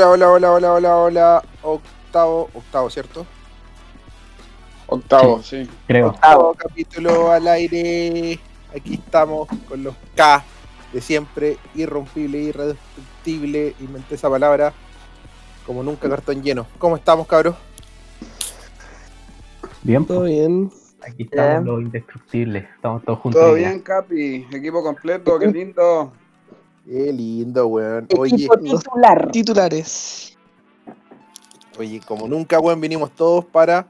Hola, hola, hola, hola, hola, hola. Octavo, octavo, ¿cierto? Octavo, sí. Creo. Octavo capítulo al aire. Aquí estamos con los K de siempre, irrompible, irreductible, inventé esa palabra, como nunca cartón lleno. ¿Cómo estamos, cabros? Bien, Todo pues, bien. aquí estamos Bien. los indestructibles. Estamos todos juntos. Todo bien, Capi. Equipo completo, qué lindo. Qué lindo, weón. Oye, Equipo titular. Titulares. oye, como nunca, weón, vinimos todos para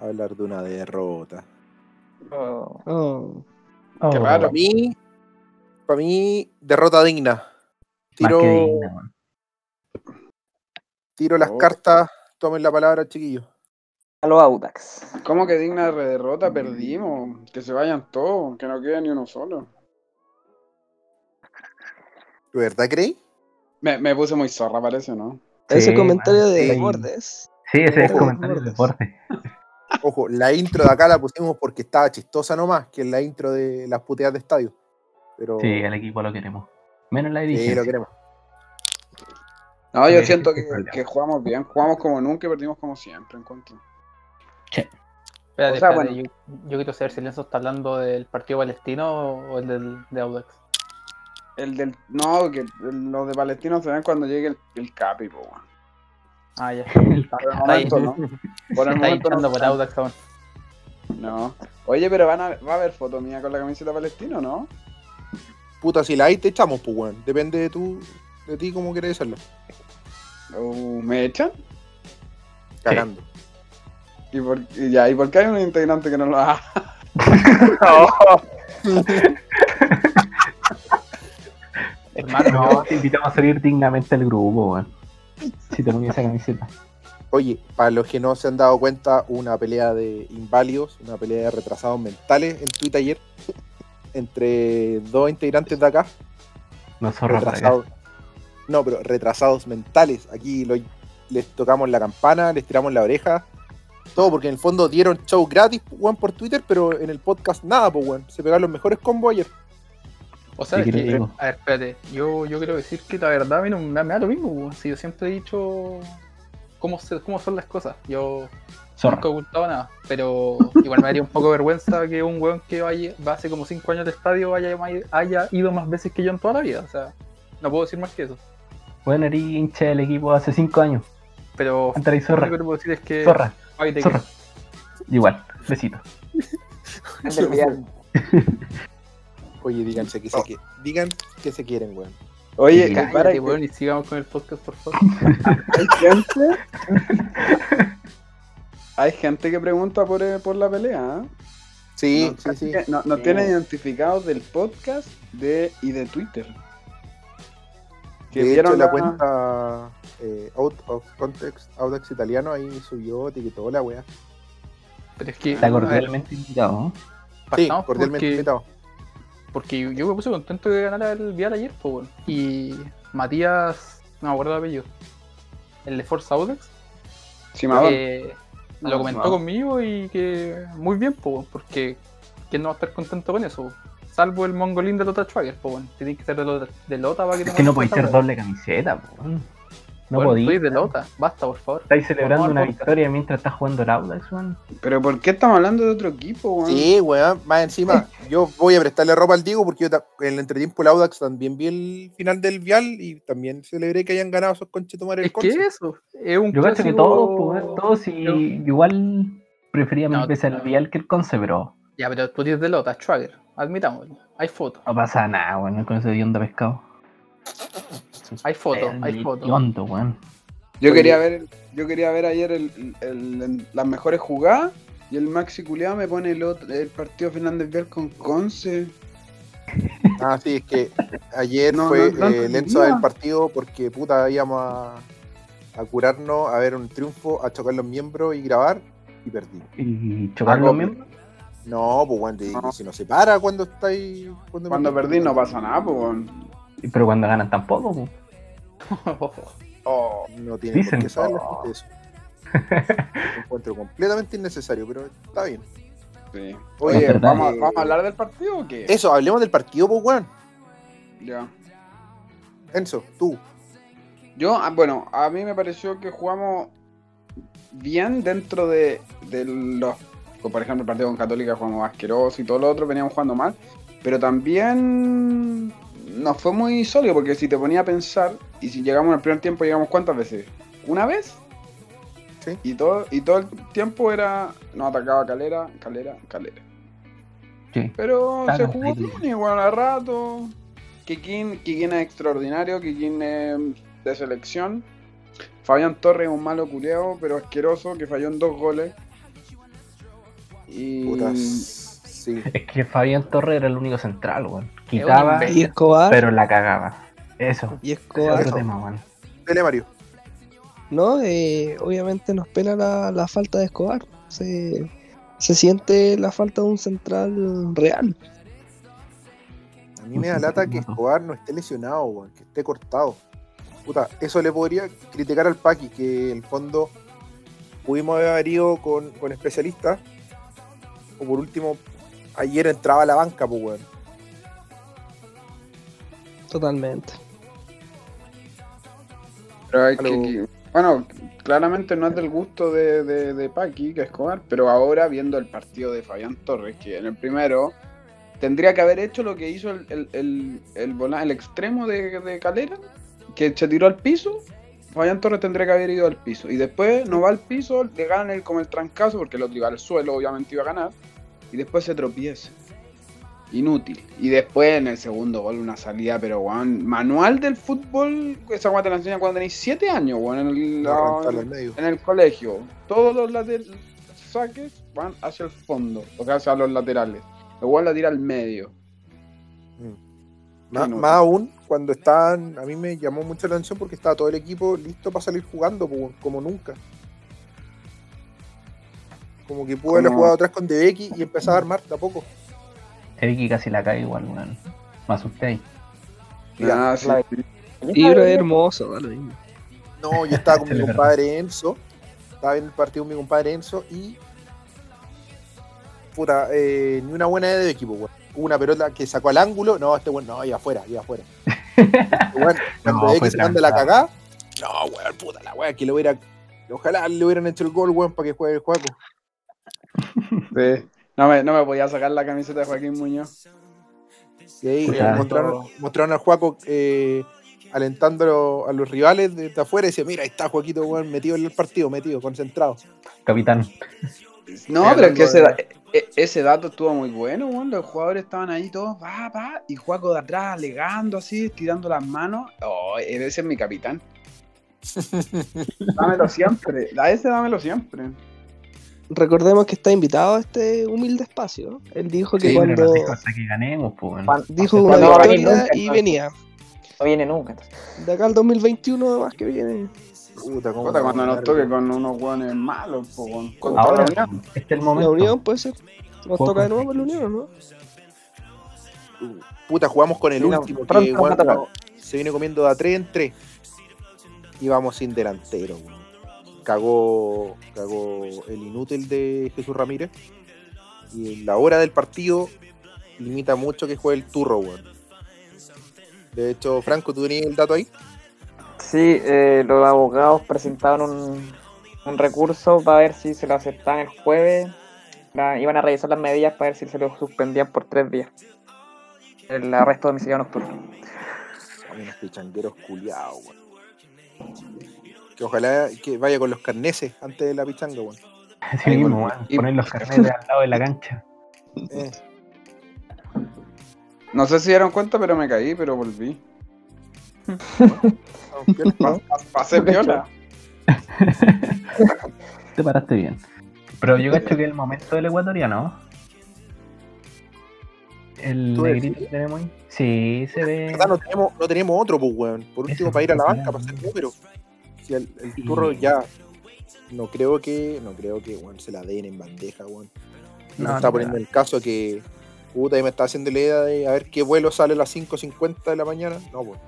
hablar de una derrota. Oh. Oh, Qué. Para mí, para mí, derrota digna. Tiro, digna, tiro las Oh. cartas, tomen la palabra, chiquillos. A los Audax. ¿Cómo que digna de derrota? Perdimos. Que se vayan todos, que no quede ni uno solo. ¿De verdad creí? Me, me puse muy zorra, parece, ¿no? Ese Sí, comentario man, de sí. Bordes. Sí, ese es comentario de deporte. Ojo, la intro de acá la pusimos porque estaba chistosa nomás, que es la intro de las puteadas de estadio. Pero Sí, el equipo lo queremos. Menos la sí, dirigencia. lo queremos. No, yo Sí, siento ese que, jugamos bien. Jugamos como nunca y perdimos como siempre, encuentro. Espérate, O sea, espérate, bueno. yo, yo quiero saber si Lenzo está hablando del partido palestino o el del, de Audax. El del. No, que el- los de Palestino se ven cuando llegue el, el Capi, po, weón. Ah, ya. Por el Está ahí. momento, ¿no? Por el Está momento hinchando no. por Audax. No. Oye, pero van a, va a haber foto mía con la camiseta palestino, ¿no? Puta, si la hay, te echamos, pues, weón. Depende de tú, de ti cómo quieres hacerlo. Uh, ¿Me echan? Cagando. ¿Y por, y ya, ¿y por qué hay un integrante que no lo ha? No, te invitamos a salir dignamente al grupo, weón. Si te pones esa camiseta. Oye, para los que no se han dado cuenta, una pelea de inválidos, una pelea de retrasados mentales en Twitter ayer, entre dos integrantes de acá. No acá. retrasados. No, pero retrasados mentales. Aquí lo- les tocamos la campana, les tiramos la oreja. Todo porque en el fondo dieron show gratis, weón, por Twitter, pero en el podcast nada, pues, weón. Se pegaron los mejores combos ayer. O sea, ¿Qué es que- digo? a ver, espérate. Yo, yo quiero decir que la verdad a mí no, me, me da lo mismo. weón. Si yo siempre he dicho cómo, se- cómo son las cosas. Yo Zorra. nunca he ocultado nada. Pero igual me daría un poco de vergüenza que un weón que vaya, va hace como 5 años al estadio haya, haya ido más veces que yo en toda la vida. O sea, no puedo decir más que eso. Bueno, eres hincha del equipo hace 5 años. Pero lo que puedo decir es que. Zorra. ay, te Zorra. Igual. Besito. Oye, díganse que se, que, digan que se quieren, weón. Oye, Sí, para que- weón, y sigamos con el podcast, por favor. hay gente. hay gente que pregunta por, eh, por la pelea, ¿eh? Sí, Nos- sí, sí. que no- Nos Sí. tienen identificados del podcast de, y de Twitter. Que De hecho, vieron la la- cuenta eh, Out of Context Audax Italiano ahí subió, etiquetó la weá. Pero es que. Está cordialmente invitado, ¿no? Sí, cordialmente porque- invitado. Porque yo, yo me puse contento de ganar el Vial ayer, pues. Y Matías, no me acuerdo el apellido, el de Forza Audax, Simadón. eh, No, lo comentó no. conmigo y que muy bien, pues, porque ¿quién no va a estar contento con eso? Salvo el mongolín de Lota Schwager, pues, weón. Tiene que ser de Lota, de Lota para que Es que no podéis ser doble camiseta, po. No Bueno, podéis. soy de Lota, basta, por favor. Estáis celebrando una podcast. victoria mientras estás jugando el Audax, weón. Pero ¿por qué estamos hablando de otro equipo, weón? Sí, weón. Más encima, yo voy a prestarle ropa al Diego porque yo en el entretiempo el Audax también vi el final del Vial y también celebré que hayan ganado esos conchetumares Es que eso, es un Yo creo que clásico- todos, weón, todos y Yo- igual prefería mil No, veces el. Vial que el Conce, pero Ya, pero tú tienes de Lota, Schwager, admitámoslo. Hay fotos, no pasa nada, weón, con ese de pescado. Hay fotos, El hay fotos. Yo quería ver, yo quería ver ayer el, el- el- las mejores jugadas y el Maxi Culeado me pone el, otro- el partido Fernández Vial con Conce. Ah, sí, es que ayer No, fue no, no eh, lenzo del partido porque puta íbamos a, a curarnos, a ver un triunfo, a chocar los miembros y grabar y perdimos. Y chocar Ah, los miembros. No, pues bueno, No. si no se para cuando estáis. Cuando, Cuando perdí no pasa nada, pues, weón. Pero cuando ganan tampoco, po. Oh, No tiene Dicen. por qué saber la gente eso. Lo encuentro completamente innecesario, pero está bien. sí. Oye, Oye, verdad. ¿vamos, eh, ¿vamos a hablar del partido o qué? Eso, hablemos del partido, pues weón. Ya. Enzo, tú. Yo, ah, bueno, a mí me pareció que jugamos bien dentro de, de los. Por ejemplo, el partido con Católica jugamos asqueroso y todo lo otro, veníamos jugando mal. Pero también nos fue muy sólido, porque si te ponía a pensar, y si llegamos al primer tiempo, llegamos cuántas veces? ¿Una vez? Sí. Y todo, y todo el tiempo era. Nos atacaba Calera, Calera, Calera. Sí. Pero Claro, se jugó bien, igual a rato. Kikín, Kikín es extraordinario, Kikín es de selección. Fabián Torres es un malo culeado, pero asqueroso, que falló en dos goles. Y. Putas. Sí. Es que Fabián Torres era el único central, weón. Quitaba, imbécil. Y Escobar. pero la cagaba. Eso. y Ese Escobar. otro tema, weón. Dele, Mario. ¿no? Eh, obviamente nos pena la, la falta de Escobar. Se, se siente la falta de un central real. A mí me da lata que Escobar no esté lesionado, weón, que esté cortado. Puta, eso le podría criticar al Paqui, que en el fondo pudimos haber ido con, con especialistas. O por último, ayer entraba a la banca, pues weón. Totalmente. Pero hay que, que- bueno, claramente no es del gusto de, de, de Paqui, que es Escobar, pero ahora viendo el partido de Fabián Torres, que en el primero tendría que haber hecho lo que hizo el, el, el, el, el extremo de, de Calera, que se tiró al piso. Fabián Torres tendría que haber ido al piso. Y después no va al piso, le ganan el, como el trancazo, porque el otro iba al suelo, obviamente iba a ganar. Y después se tropieza. Inútil. Y después en el segundo gol una salida, pero weón, manual del fútbol, esa weá te la enseñan cuando tenéis 7 años, weón, en el, No, en el colegio. Todos los later- saques van hacia el fondo, o sea, hacia los laterales. Igual la tira al medio. Más, Inútil. más aún cuando estaban, a mí me llamó mucho la atención porque estaba todo el equipo listo para salir jugando, weón, como nunca. Como que pudo haber Como- jugado atrás con De Becky y empezar a armar de a poco. Eriki casi la cae igual, weón. Me asusté ahí. Ah, sí. es hermoso, mismo. No, yo estaba con mi le compadre Enzo. Estaba en el partido con mi compadre Enzo y. Puta, eh, ni una buena de equipo, weón. Hubo una pelota que sacó al ángulo. No, este weón, no, iba afuera, iba afuera. Este weón, cuando No, se manda la cagada. No, weón, puta la weón, que lo hubiera. Ojalá le hubieran hecho el gol, weón, para que juegue el juego. Sí. No me, no me podía sacar la camiseta de Joaquín Muñoz. Y ahí Puta. mostraron, mostraron al Juaco eh, alentando a los rivales de, de afuera y decía, mira, ahí está Joaquito, metido en el partido, metido, concentrado. Capitán. No, pero es que ese, da- e- ese dato estuvo muy bueno. Los jugadores estaban ahí todos, va, va, y Juaco de atrás alegando así, estirando las manos. Oh, ese es mi capitán. dámelo siempre, a ese dámelo siempre. Recordemos que está invitado a este humilde espacio. ¿no? Él dijo que Sí, cuando dijo hasta que ganemos, pues. Juan- dijo no una venir victoria nunca, y venía. No viene nunca. entonces. De acá al 2021 además que viene. Puta, cómo Puta, cuando no, nos toque con unos hueones malos, po. Contra Ahora, la Unión. este es el La momento. Unión puede ser. Nos toca de con- nuevo con la Unión, ¿no? Puta, jugamos con el Sí, no, último, que pronto nos weón, va a tocar. no, se viene comiendo de a 3 en 3. Y vamos sin delantero, weón. Cagó, cagó el inútil de Jesús Ramírez. Y en la hora del partido limita mucho que juegue el turro, weón. De hecho, Franco, ¿tú tenías el dato ahí? Sí, eh, los abogados presentaron un, un recurso para ver si se lo aceptaban el jueves. La- iban a revisar las medidas para ver si se lo suspendían por tres días. El arresto domiciliario nocturno. Son unos pichangueros culiados, weón. Que ojalá que vaya con los carneses antes de la pichanga, weón. Así mismo, weón. Y- Poner los carnetes al lado de la cancha. Eh, No sé si dieron cuenta, pero me caí, pero volví. Pasé viola. Te paraste bien. Pero yo cacho que el momento del ecuatoriano. El ¿Tú negrito que tenemos ahí. Sí, se ve. no tenemos, no tenemos otro, pues, weón. Por último, para ir a la banca, para hacer número. Si el, el turro ya. No creo que. No creo que, weón, se la den en bandeja, weón. No, No, no está poniendo el caso que. Puta, y me está haciendo la idea de a ver qué vuelo sale a las 5.50 de la mañana. No, pues.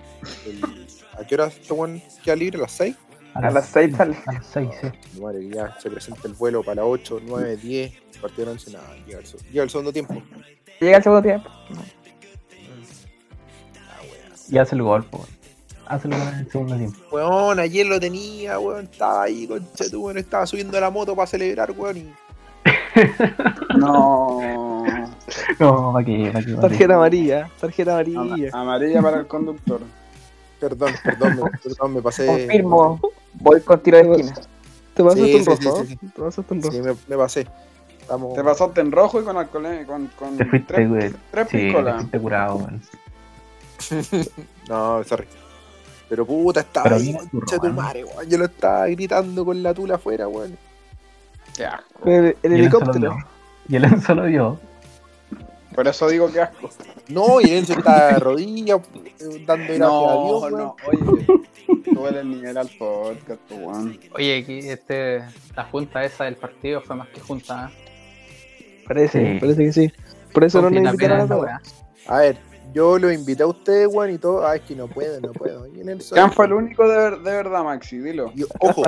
el- ¿A qué hora este weón queda libre? ¿A las 6? A las seis sale. A las 6, sí. Madre, que ya se presenta el vuelo para las 8, 9, 10. Partido de once, nada, llega el, llega el segundo tiempo. Llega el segundo tiempo. Ah, weón. Y hace el gol, po, weón. Hazlo en el segundo tiempo. Weón, ayer lo tenía, weón. Estaba ahí, concha tu weón. Estaba subiendo la moto para celebrar, weón. Y... No. No, ¿para qué? Tarjeta amarilla, tarjeta Ama- amarilla. Amarilla para el conductor. Perdón, perdón, me, perdón, me pasé. Confirmo. Voy con tiro de esquina. Te pasaste Sí, un sí, rojo, sí, sí. Te pasaste un Sí, rojo. me, me pasé. Estamos... Te pasaste en rojo y con alcohol, con, con Te fuiste, tres, güey. tres Sí, te curado, weón. No, sorry. Pero puta, estaba Pero ahí, concha tu madre, weón. Yo lo estaba gritando con la tula afuera, weón. Asco. El, el el helicóptero. Y el Enzo lo vio. Por eso digo que asco. No, y Enzo estaba de rodillas, dando gracias a Dios, No, weón. no, oye. Sube el nivel al podcast, weón. Oye, aquí este, la junta esa del partido fue más que junta. ¿eh? Parece, Sí. parece que sí. Por eso no nos invitaron a. A ver, yo lo invité a ustedes, weón, y todo. Ah, es que no puedo, no puedo. Y el Enzo. ¿Quién fue el único de, ver- de verdad, Maxi? Dilo. Yo- ojo,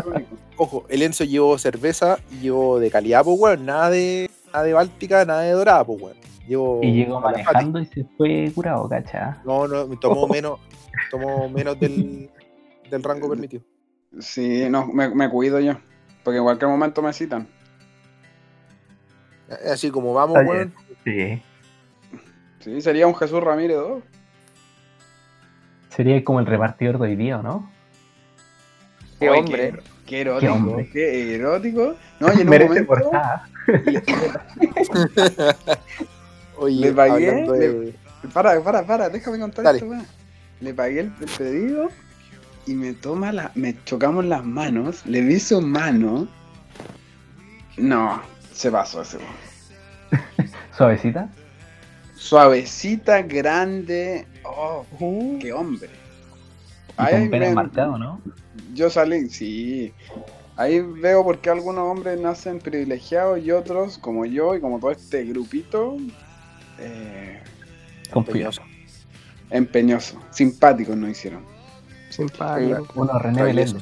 ojo, el Enzo llevó cerveza y llevó de calidad, pues, weón. Nada de, nada de Báltica, nada de dorada, pues, weón. Llevo Y llegó manejando y se fue curado, cacha. No, no, me tomó menos, tomó menos del, del rango permitido. Sí, no, me, me cuido yo. Porque en cualquier momento me citan. Así como vamos, weón. Sí. Sí, sería un Jesús Ramírez 2. Sería como el repartidor de hoy día, ¿o no? Qué hombre. Qué, qué erótico. Qué hombre. Qué erótico. No, y en un Merece momento le, Oye, Le pagué, de- Para, para, para, déjame contar Dale. esto, weón. Le pagué el, pedido y me toma la. Me chocamos las manos, le vi su mano. No, se pasó ese weón. Suavecita. Suavecita, grande. Oh, qué hombre. Y con pena ven- marcado, ¿no? Yo salí, sí. Ahí veo por qué algunos hombres nacen privilegiados y otros, como yo y como todo este grupito, eh, Confío. empeñoso. Simpáticos nos hicieron. Simpático. Uno, René. Belén.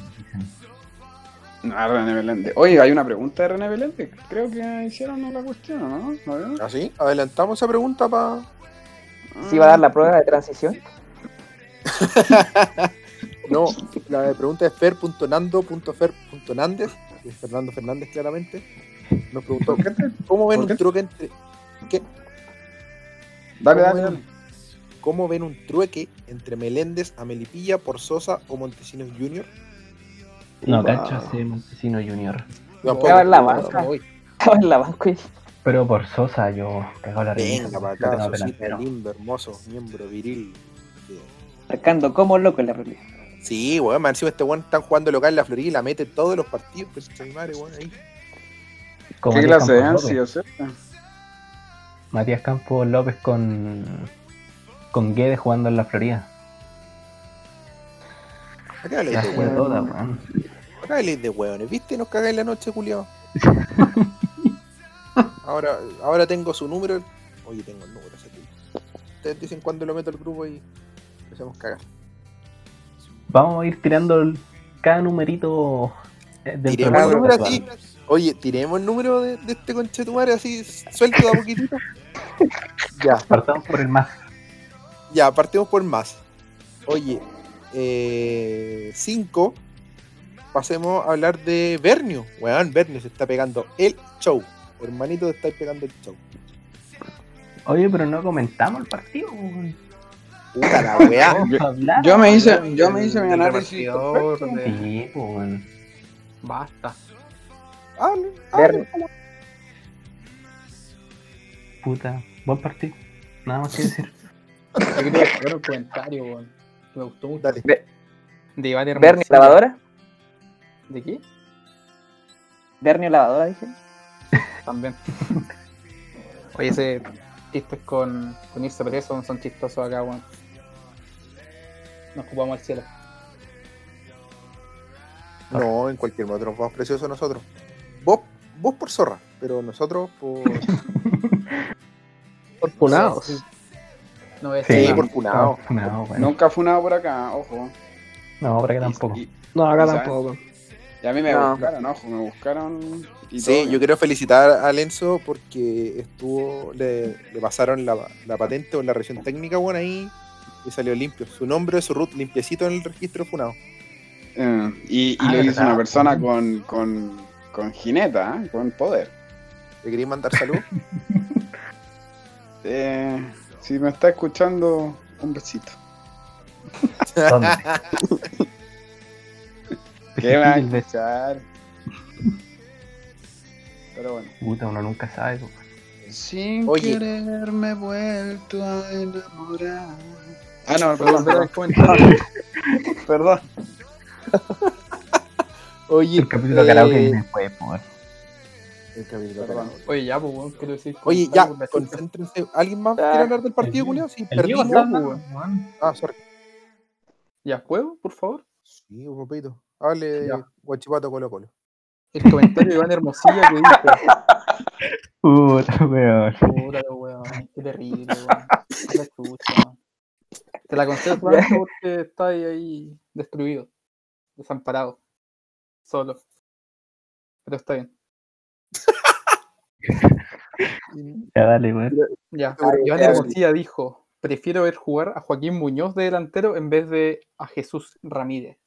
No, René Belende. Oye, hay una pregunta de René Belende. Creo que hicieron la cuestión, ¿no? ¿No veo? ¿Así? Adelantamos esa pregunta para. ¿Sí va a dar la prueba de transición? No, la pregunta es fer.nando.fer.nández, que es Fernando Fernández claramente. Nos preguntó, ¿cómo ven ¿Por qué? un truque entre... ¿qué? Dale, ¿Cómo dale, ven- dale. ¿Cómo ven un trueque entre Meléndez, Amelipilla, por Sosa o Montesinos Jr.? No, cacho ese Montesino Junior. Estaba en la banca. Estaba en la banca y Pero por Sosa yo cagado la risa. Venga acá, Sosita, lindo, hermoso, miembro viril. marcando como loco en la realidad. Sí, weón, más encima este weón están jugando local en la Florida y la mete todos los partidos, pues madre, weón, ahí. ¿Qué clase de ansia. ¿cierto? Matías Campos López con con Guedes jugando en la Florida. Acá le hace toda, weón. Le de weones, ¿viste? Nos cagáis la noche, culiao. ahora, ahora tengo su número. Oye, tengo el número. Ustedes dicen cuándo lo meto al grupo y empezamos a cagar. Vamos a ir tirando el- cada numerito eh, Tiremos del el número así. Oye, tiremos el número de, de este conchetumare así, suelto a poquitito. ya, Partamos por el más. ya, partimos por más. Oye, 5. Pasemos a hablar de Bernio. Weón, Bernio se está pegando el show. Hermanito, te estáis pegando el show. Oye, pero no comentamos el partido. weón. Puta la weá. Yo me hice, yo me hice mi análisis. de- pues, weón. Basta. Hable, Puta, buen partido. Nada más que decir. Yo quería un comentario, weón. Me gustó mucho. Dale. De Iván Bernie Hermosilla. lavadora. ¿De qué? Bernie lavadora, dije. También. Oye, ese chistes con, con irse preso son, son chistosos acá, weón. Nos ocupamos al cielo. No, en cualquier momento nos vamos preciosos nosotros. Vos, vos por zorra, pero nosotros por. Por punados. No voy a Sí, por nada. funado. Bueno. Nunca fue nada por acá, ojo. No, por acá tampoco. Y, y- No, acá sea, tampoco. Y a mí me No. buscaron, ojo, me buscaron. Y Sí, todo. yo quiero felicitar a Lenzo porque estuvo, le, le pasaron la, la patente o la revisión técnica, bueno, ahí Y salió limpio. Su nombre, su root limpiecito en el registro funado. Eh, y y Ah, lo hizo verdad. una persona con, con, con jineta, ¿eh? con poder. ¿Le queréis mandar salud? Eh, si me está escuchando, un besito. ¿Qué me va a escuchar? Pero bueno. Puta, uno nunca sabe. po. Sin Oye. querer me he vuelto a enamorar. Ah, no, Perdón, perdón, comentario. perdón. Oye, El capítulo eh, karaoke viene después, po, weón. el capítulo de Perdón. karaoke. Oye, ya, pues, weón, quiero decir. Oye, ya, pues, concéntrense. ¿Alguien más Ya. quiere hablar del partido, Julio? Sí, perdimos. weón. Ah, sorry. ¿Ya puedo, por favor? Sí, un papito. Hable Ya. Guachipato Colo Colo. El comentario de Iván Hermosilla que dijo. Puta, weón. Puta, weón, qué terrible, weón. Qué la chucha. Te la concedo solamente porque está ahí, ahí destruido, desamparado, solo. Pero está bien. Ya dale, weón. Ya, Pero, Iván Hermosilla dijo: Prefiero ver jugar a Joaquín Muñoz de delantero en vez de a Jesús Ramírez.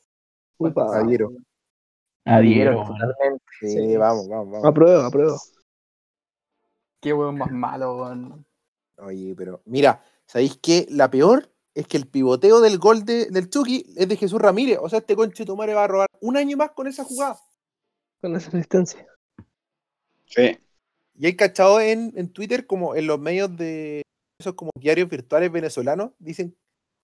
Upa. Adhiero. Adhiero totalmente. Sí, Sí. vamos, vamos, vamos. Apruebo, apruebo. Qué weón más malo, weón. Oye, pero mira, ¿sabéis qué? La peor es que el pivoteo del gol de- del Chucky es de Jesús Ramírez. O sea, este conche tu madre va a robar un año más con esa jugada. Con esa asistencia. Sí. Y hay cachado en, en Twitter, como en los medios de esos como diarios virtuales venezolanos, dicen,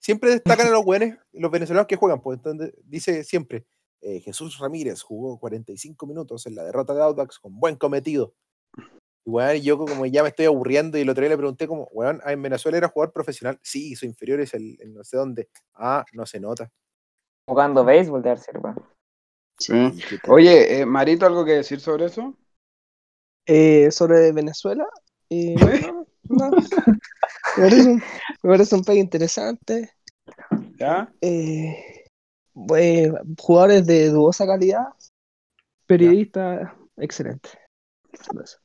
siempre destacan a los buenos, los venezolanos que juegan, pues entonces dice siempre, eh, Jesús Ramírez jugó 45 minutos en la derrota de Audax con buen cometido. Y weón, yo como ya me estoy aburriendo y el otro día le pregunté como, weón, ¿en Venezuela era jugador profesional? Sí, su inferior es el, el no sé dónde. Ah, no se nota. Jugando béisbol debe ser, weón. sí. Oye, eh, Marito, ¿algo que decir sobre eso? Eh, sobre Venezuela. eh, no, no. Me parece un, me parece un país interesante. ¿Ya? eh, pues, jugadores de dudosa calidad. Periodistas, excelente. Solo eso.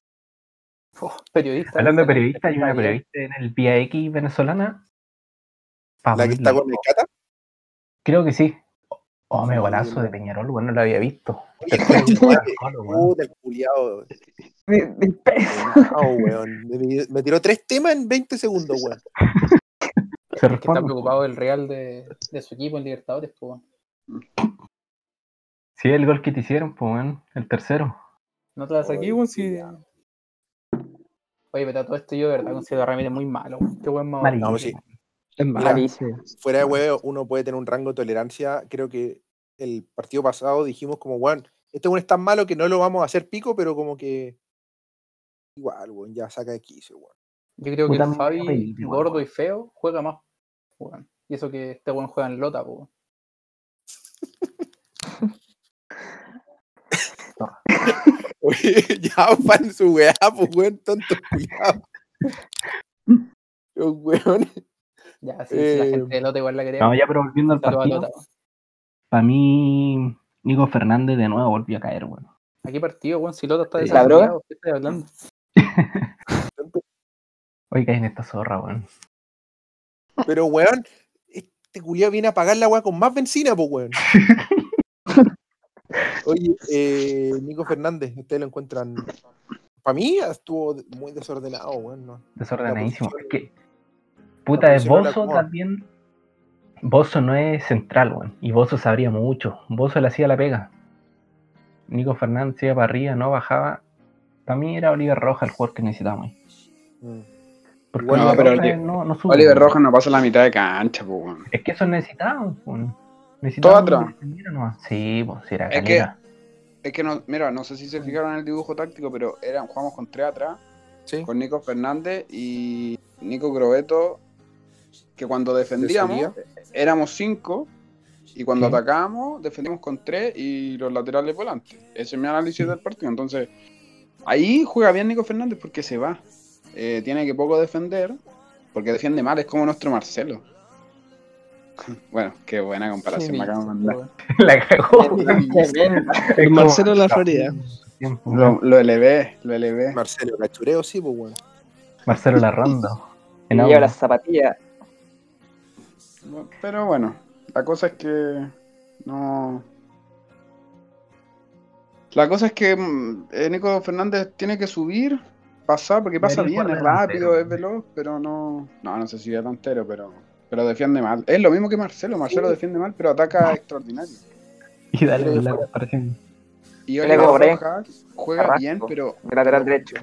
Oh, periodista. Hablando de periodistas, hay una bien. periodista en el Vía X venezolana. La que está con el Cata. Creo que sí. Oh, me golazo de Peñarol, weón, no lo había visto. Puta, el. Me, me tiró tres temas en 20 segundos, weón. Se Que está preocupado el Real de, de su equipo en Libertadores, pues. Sí, el gol que te hicieron, pues, weón, el tercero. No te la saqué, Oye, weón, si. Oye, pero todo esto yo de verdad considero a Ramírez muy malo. Qué buen malo. Malísimo. No, sí. Es Mira, Malísimo. fuera de huevo, uno puede tener un rango de tolerancia. Creo que el partido pasado dijimos como, weón, este weón es tan malo que no lo vamos a hacer pico, pero como que igual, weón, ya saca de quicio, weón. Yo creo que el Fabi, gordo y feo, juega más. Weón. Y eso que este weón juega en Lota, weón. Oye, ya fan su weá, pues weón, tonto culiao. Los weones. Ya, sí, sí, la Eh, gente de Lota igual la quería. No, ya, pero volviendo al partido, para mí, Nico Fernández de nuevo volvió a caer, weón. ¿A qué partido, weón? Si Lota está ¿La desafiliado, ¿qué estás hablando? Hoy cae en esta zorra, weón. Pero weón, este culiao viene a pagar la weá con más benzina, pues weón. Oye, eh, Nico Fernández, ustedes lo encuentran. Para mí estuvo muy desordenado, weón. ¿no? Desordenadísimo. posición- Es que, puta, es no Bozo también. Bozo no es central, weón. Y Bozo sabría mucho. Bozo le hacía la pega. Nico Fernández iba para arriba, no bajaba. Para mí era Oliver Roja el jugador que necesitábamos. Mm. Porque Igual, Oliver no, pero Rojas Oli- no, no sube, Oliver. Rojas no pasa la mitad de cancha, pues. Es que eso necesitábamos, weón. Necesitábamos atrás. Sí, pues si era Es que-. Es que no, mira, no sé si se fijaron en el dibujo táctico, pero eran, jugamos con tres atrás, Sí. con Nico Fernández y Nico Grobeto, que cuando defendíamos éramos cinco y cuando Sí. atacábamos defendíamos con tres y los laterales volantes. Ese es mi análisis del partido. Entonces, ahí juega bien Nico Fernández porque se va. Eh, tiene que poco defender, porque defiende mal, es como nuestro Marcelo. Bueno, qué buena comparación me acabo de mandar. la cagó. El Marcelo de la Florida. Lo, lo elevé, lo elevé. Marcelo Cachureo, sí, pues weón. Marcelo Larrondo. Y En lleva las zapatillas. Pero bueno, la cosa es que no. La cosa es que mm, eh, Nico Fernández tiene que subir, pasar, porque pasa bien, es rápido, es veloz, pero no. No, no sé si es delantero, pero, pero defiende mal. Es lo mismo que Marcelo, Marcelo defiende mal, pero ataca extraordinario. Y dale la comparación. Y Oliver Rojas juega Carrasco, bien, pero. de lateral derecho.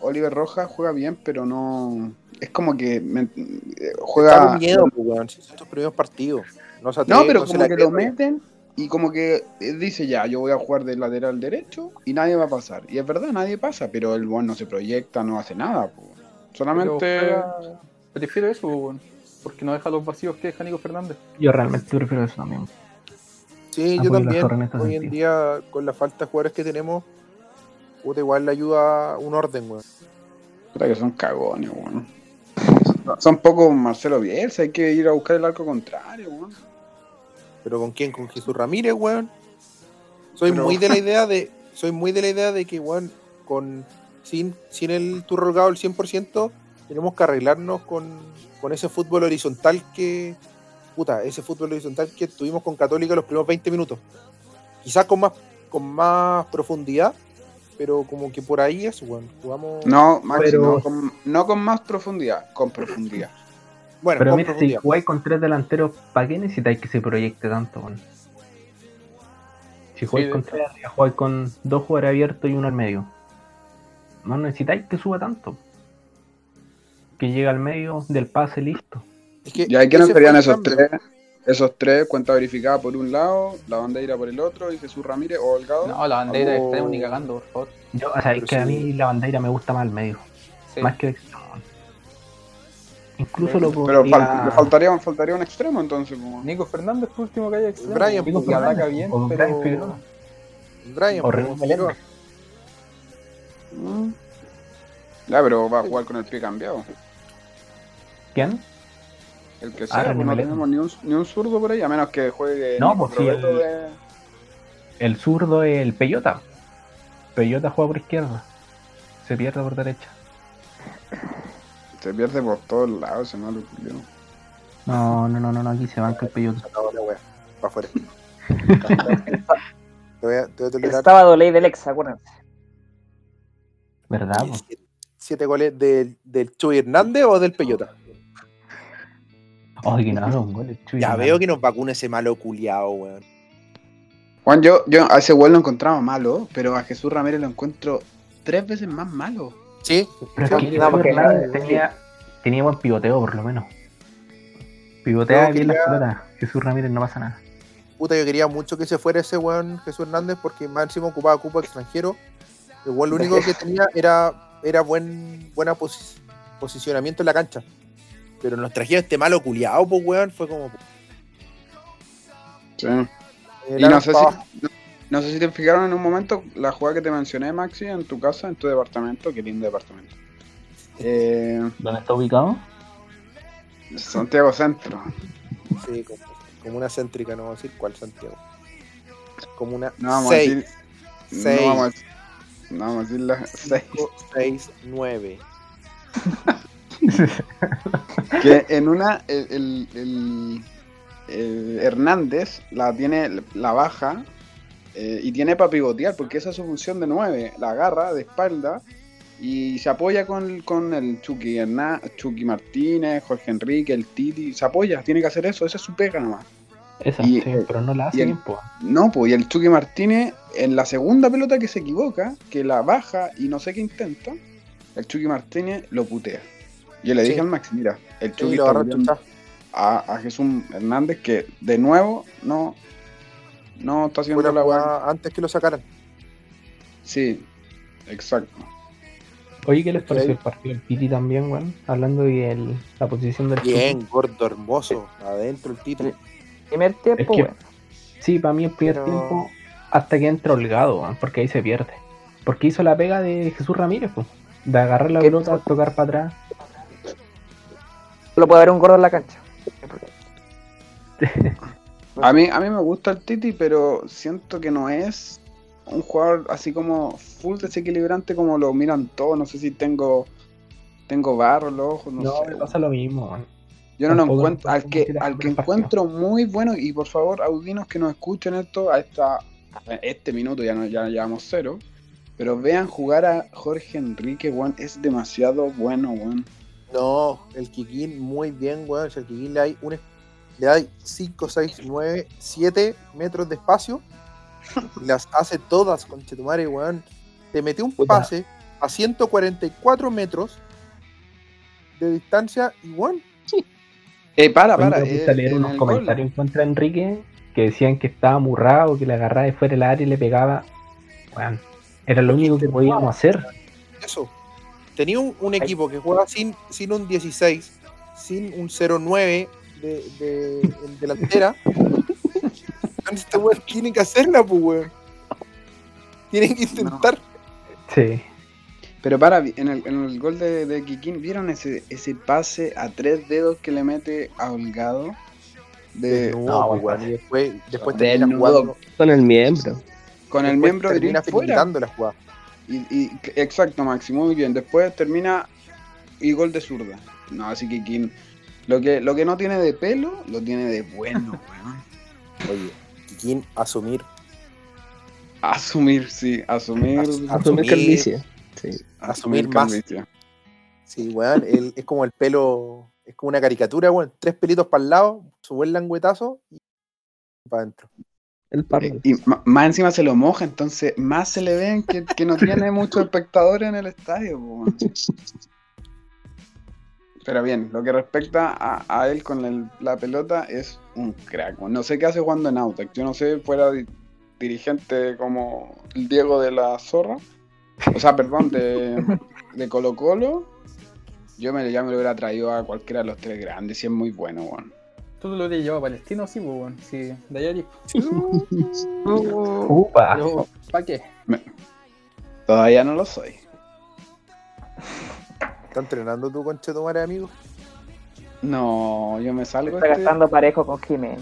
Oliver Rojas juega bien, pero no. Es como que me- eh, Está juega. con miedo, pues, weón. Si son sus primeros partidos. No, se No, pero se como que lo meten y como que eh, dice ya, yo voy a jugar de lateral derecho y nadie va a pasar. Y es verdad, nadie pasa, pero el buen no se proyecta, no hace nada. po. Solamente. Prefiero eso, weón, porque no deja los vacíos que deja Nico Fernández. Yo realmente prefiero eso también. Sí, yo Apoyo también. en este Hoy en día, con la falta de jugadores que tenemos, puta, igual le ayuda un orden, weón. Puta que son cagones, weón. Son poco Marcelo Bielsa, hay que ir a buscar el arco contrario, weón. Pero ¿con quién? Con Jesús Ramírez, weón. Soy Pero- muy de la idea de. Soy muy de la idea de que, weón, con. Sin, sin el turro holgado al 100%, tenemos que arreglarnos con, con ese fútbol horizontal que. Puta, ese fútbol horizontal que tuvimos con Católica los primeros 20 minutos. Quizás con más, con más profundidad, pero como que por ahí eso, weón. Jugamos. No, Maxi, Pero- no, con, no con más profundidad, con profundidad. Bueno, Pero mira, si jugáis con tres delanteros, ¿para qué necesitáis que se proyecte tanto? Si jugáis con tres arriba, jugáis con dos jugadores abiertos y uno al medio. No necesitáis que suba tanto. Que llegue al medio del pase listo. Es que ¿Y ahí quiénes ese serían esos cambio. tres? Esos tres, cuenta verificada por un lado, la bandeira por el otro, y Jesús Ramírez o Holgado. No, la bandera de Oh. extremo ni cagando, por favor. Yo, o sea, es Pero que a mí la bandera me gusta más al medio. Sí. Más que extremo. Incluso lo Pero podría... fal- le faltaría, faltaría un extremo entonces. como- Nico Fernández, por último que haya extremo. Brian, ataca Fernández, bien, o pero... Brian. Brian, pues. Mm. Ya, pero va a jugar con el pie cambiado. ¿Quién? El que Ah, sea, pues no tenemos ni un, ni un zurdo por ahí, a menos que juegue. No, Nico pues sí, el- de- El zurdo es el Peyota. Peyota juega por izquierda. Se pierde por derecha. Se pierde por todos lados, ese malo culiao. No, no, no, no, no, aquí se banca el Peyota. acabó la wea. Para afuera. te, voy a, te voy a tolerar Sábado ley del ex, acuérdense. ¿Verdad? po? siete, siete goles del, del Chuy Hernández o del Peyota. Ay, que nada, un gol. el Chuy Ya Hernández. veo que nos vacuna ese malo culiao, weón. Juan, yo, yo a ese güey lo encontraba malo, pero a Jesús Ramírez lo encuentro tres veces más malo. Sí, Pero que no, Jesús porque- Hernández tenía, tenía buen pivoteo, por lo menos. Pivotea Yo bien las quería- pelotas. Jesús Ramírez no pasa nada. puta, yo quería mucho que se fuera ese weón Jesús Hernández porque más encima ocupaba cupo extranjero. Igual lo único que tenía era, era buen, buena posi- posicionamiento en la cancha. Pero nos trajeron este malo culiao, pues weón, fue como. Sí. Y no sé, si, no, no sé si te fijaron en un momento la jugada que te mencioné, Maxi, en tu casa, en tu departamento. Qué lindo departamento. Eh, ¿Dónde está ubicado? Santiago Centro. Sí, como, como una céntrica, no vamos a decir cuál Santiago. Como una No vamos seis, a decir. seis. No vamos a, no vamos a decir la 6. 6, 9. Que en una, el, el- el- el Hernández la tiene, la baja eh, y tiene para pivotear, porque esa es su función de 9. La agarra de espalda y se apoya con, con el Chucky, Herná- Chucky Martínez, Jorge Enrique, el Titi. Se apoya, tiene que hacer eso, esa es su pega nomás. Esa, Y- sí, pero no la hace el-. No, pues y el Chucky Martínez en la segunda pelota que se equivoca, que la baja y no sé qué intenta, el Chucky Martínez lo putea. Yo le Sí. dije al Max, mira, el Chucky Sí, lo está a Jesús Hernández que de nuevo no, no está haciendo Fuera la weá. antes que lo sacaran. Sí, exacto. Oye, ¿qué les pareció Ok. el partido del Piti también, weón? Hablando de el- la posición del Bien, gordo, hermoso. Adentro el título. Primer tiempo, Es que-. Sí, para mí el primer Pero- tiempo hasta que entra holgado, weón, porque ahí se pierde. Porque hizo la pega de Jesús Ramírez, pues. De agarrar la pelota, tocar para atrás. Solo puede haber un gordo en la cancha. A mí, a mí me gusta el Titi, pero siento que no es un jugador así como full desequilibrante como lo miran todos. No sé si tengo tengo barro en los ojos, no, No, sé. me pasa lo mismo. Yo no lo encuentro. Al que, al que encuentro muy bueno, y por favor, audinos que nos escuchen esto a esta a este minuto, ya, no, ya llevamos cero. Pero vean jugar a Jorge Enrique, weón. Es demasiado bueno, weón. No, el Kikín muy bien, weón. El Kikín le hay un le da 5, 6, 9, 7 metros de espacio y las hace todas, conchetumare, weón. Te metió un Puta. pase a 144 metros de distancia y weón, Eh, para, para. eh, a leer unos comentarios en contra de Enrique que decían que estaba amurrado, que le agarraba de fuera el área y le pegaba. Bueno, era lo único que podíamos hacer. eso. Tenía un, un equipo que juega sin, sin un 16, sin un 09 de, de, este weón tiene que hacerla, pues, weón. Tienen que intentar. Sí. Pero para, en el, en el gol de, de Kikín, ¿vieron ese, ese pase a tres dedos que le mete a Holgado? De, No, no, pues, weón. y después, después Desnudo. termina jugando. Con el miembro. con el después miembro termina finiquitando la jugada. Y, y- exacto, Maxi, muy bien. Después termina y gol de zurda. No, así que Kikín, lo que, lo que no tiene de pelo, lo tiene de bueno, weón. Oye, Kikín asumir. Asumir, sí, asumir. As- Asumir Asumir- calvicie. Sí. asumir más. calvicie. Sí, weón, el- es como el pelo, es como una caricatura, weón. Tres pelitos para el lado, su buen languetazo y para adentro. El pardo. Y ma- más encima se lo moja, entonces más se le ven que, que no tiene muchos espectadores en el estadio. po, weón. Pero bien, lo que respecta a, a él con el- la pelota es un crack. No sé qué hace jugando en Autax. Yo no sé, fuera di- dirigente como el Diego de la Zorra. O sea, perdón, de, de Colo Colo. Yo me, ya me lo hubiera traído a cualquiera de los tres grandes. Y es muy bueno, weón. Tú lo habrías llevado a Palestino, sí, pues, weón. Sí, de allá ¿para qué? Todavía no lo soy. ¿Estás entrenando tu concha de tu madre, amigo? No, yo me salgo Está de este- gastando parejo con Jiménez.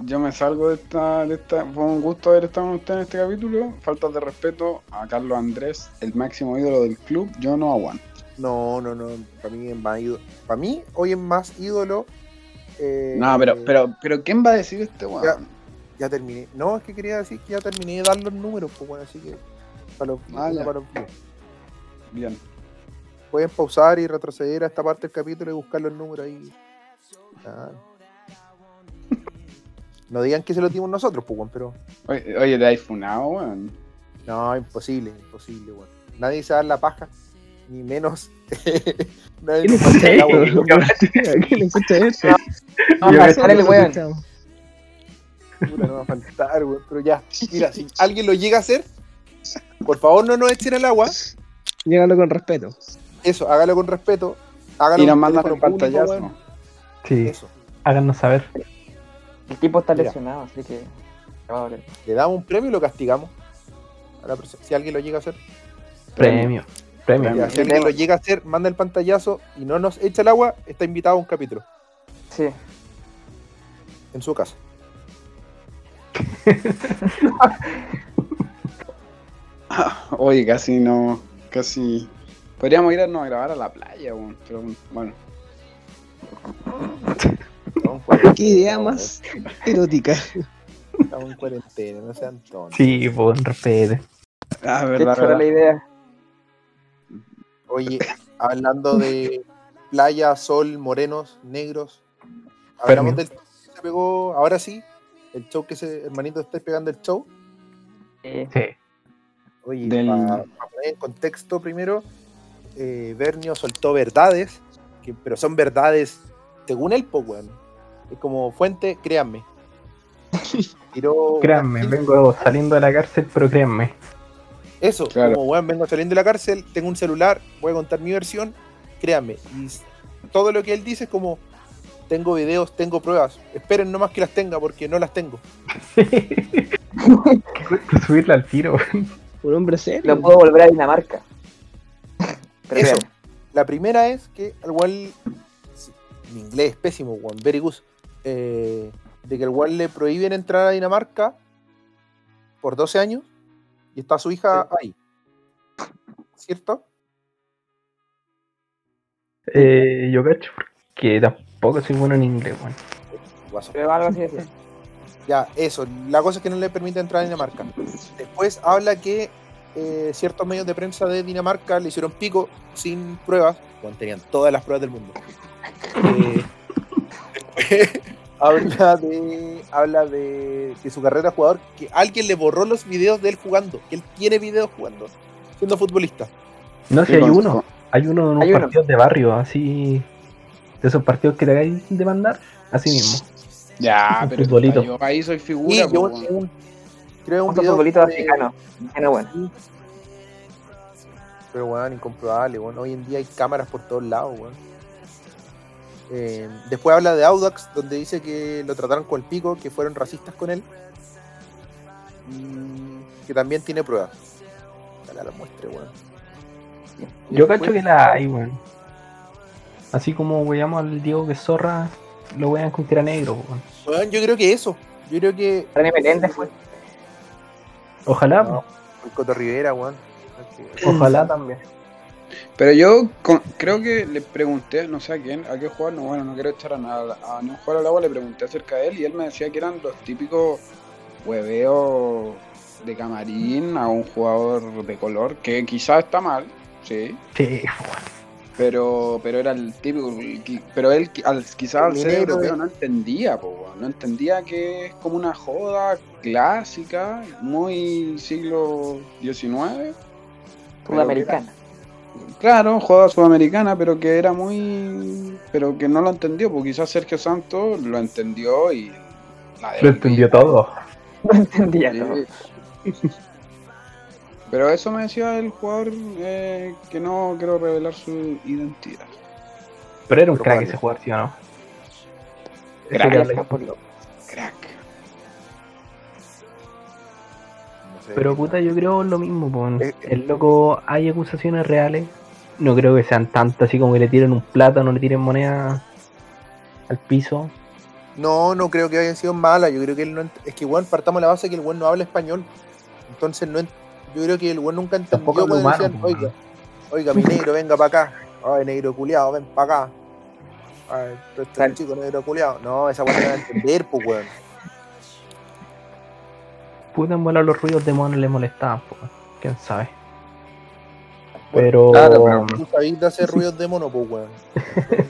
Yo me salgo de esta, de esta. Fue un gusto haber estado con usted en este capítulo. Faltas de respeto a Carlos Andrés, el máximo ídolo del club. Yo no aguanto. No, no, no. Para mí es más ídolo. Para mí, hoy es más ídolo. eh, No, pero, pero, pero ¿quién va a decir este weón? Ya. Ya terminé. No, es que quería decir que ya terminé de dar los números, pues bueno, así que. Para los, Ah, ya. para los. Bien. Pueden pausar y retroceder a esta parte del capítulo y buscar los números ahí. Ah. No digan que se lo dimos nosotros, pues, pero. Oye, oye, te has funado, weón. No, imposible, imposible, weón. Nadie se da la paja, ni menos. Nadie ¿Quién se escucha da el agua, esto? weón. ¿Quién escucha esto? No, que- sale el weón. Puta, no va a faltar, weón. Pero ya, mira, si alguien lo llega a hacer, por favor no nos echen al agua. Llégalo con respeto. Eso, hágalo con respeto. Hágalo Y nos con mandan un pantallazo. Sí, Eso. háganos saber. El tipo está Mira. lesionado, así que. le damos un premio y lo castigamos. A la persona- si alguien lo llega a hacer. Premio. Premio. Ya, si alguien lo llega a hacer, manda el pantallazo y no nos echa el agua, está invitado a un capítulo Sí. en su casa. Oye, casi no. Casi. Podríamos irnos a grabar a la playa, weón. Pero bueno. Qué idea más erótica. Estamos en cuarentena, no sean tontos. Sí, buen respeto. Ah, Qué verdad, la verdad. idea. Oye, hablando de playa, sol, morenos, negros. Hablamos Fermio. del show que se pegó, ahora sí, el show que se, hermanito, estáis pegando el show. Sí. Sí. Oye, Del- para poner en contexto primero, eh, Bernio soltó verdades, que, pero son verdades según él, pues, weón. Es como fuente, créanme. Tiró Créanme, una- vengo saliendo de la cárcel, pero créanme. Eso, Claro. como weón, vengo saliendo de la cárcel, tengo un celular, voy a contar mi versión, créanme. Y todo lo que él dice es como, tengo videos, tengo pruebas, esperen nomás que las tenga porque no las tengo. Cuesta subirla al tiro. weón. Un hombre serio. Lo puedo volver a Dinamarca. Pero Eso. vean, La primera es que al igual, sí, mi inglés es pésimo, weón, very good, eh, de que al igual le prohíben entrar a Dinamarca por 12 años y está su hija ahí. ¿Cierto? Eh, yo cacho, Que tampoco soy bueno en inglés, weón. Guaso. Pero algo así de Ya, eso. La cosa es que no le permite entrar a Dinamarca. Después habla que eh, ciertos medios de prensa de Dinamarca le hicieron pico sin pruebas, cuando tenían todas las pruebas del mundo. Eh, después habla de habla de que su carrera de jugador, que alguien le borró los videos de él jugando, que él tiene videos jugando, siendo futbolista. No sé, Sí, hay uno. Hay uno en unos Hay uno. partidos de barrio, así. De esos partidos que te hagáis de mandar, así mismo. Ya, Un pero yo ahí soy Y figura, yo un, un- creo un video futbolito de- africano. Bueno, bueno. Pero weón, incomprobable, weón. Hoy en día hay cámaras por todos lados, weón. Eh, después habla de Audax, donde dice que lo trataron con el pico, que fueron racistas con él. Y que también tiene pruebas. Ojalá la muestre, weón. Yo después- cacho que la hay, weón. Así como weamos al Diego que zorra, lo wean con que era negro, weón. Weón, yo creo que eso. Yo creo que. René Meléndez fue. Ojalá, No, el Coto Rivera, weón. ojalá también. Pero yo con- creo que le pregunté, no sé a quién, a qué jugador, no, bueno, no quiero echar a, nada, a ningún jugador al agua, le pregunté acerca de él y él me decía que eran los típicos hueveos de camarín a un jugador de color, que quizás está mal, sí, Sí, pero pero era el típico, pero él quizás al ser europeo no entendía, po, no entendía que es como una joda clásica, muy siglo XIX. Sudamericana. Claro, jugada sudamericana, pero que era muy. Pero que no lo entendió, porque quizás Sergio Santos lo entendió y. la lo entendió todo. No entendía todo. Pero eso me decía el jugador eh, que no quiero revelar su identidad. Pero era un Pero crack vale. ese jugador, ¿sí o no? Crack. Campos López. Crack. No sé. Pero puta, yo creo lo mismo, po. Eh, El loco, hay acusaciones reales. No creo que sean tantas así como que le tiren un plátano, le tiren moneda al piso. No, no creo que hayan sido malas. Yo creo que él no. ent- Es que, weón, partamos la base que el weón no habla español. Entonces, no ent- yo creo que el weón nunca entendió Tampoco cuando humano, decían, po, oiga, oiga, mi negro, venga para acá. Ay, negro culiado, ven para acá. Ay, este es Claro. un chico negro culiado. No, esa weón no va a entender, pues, weón. Puta, en bola los ruidos de mono le molestaban, po. Quién sabe. Pero. claro, pero- Tú sabés de hacer ruidos de mono, pues, weón. El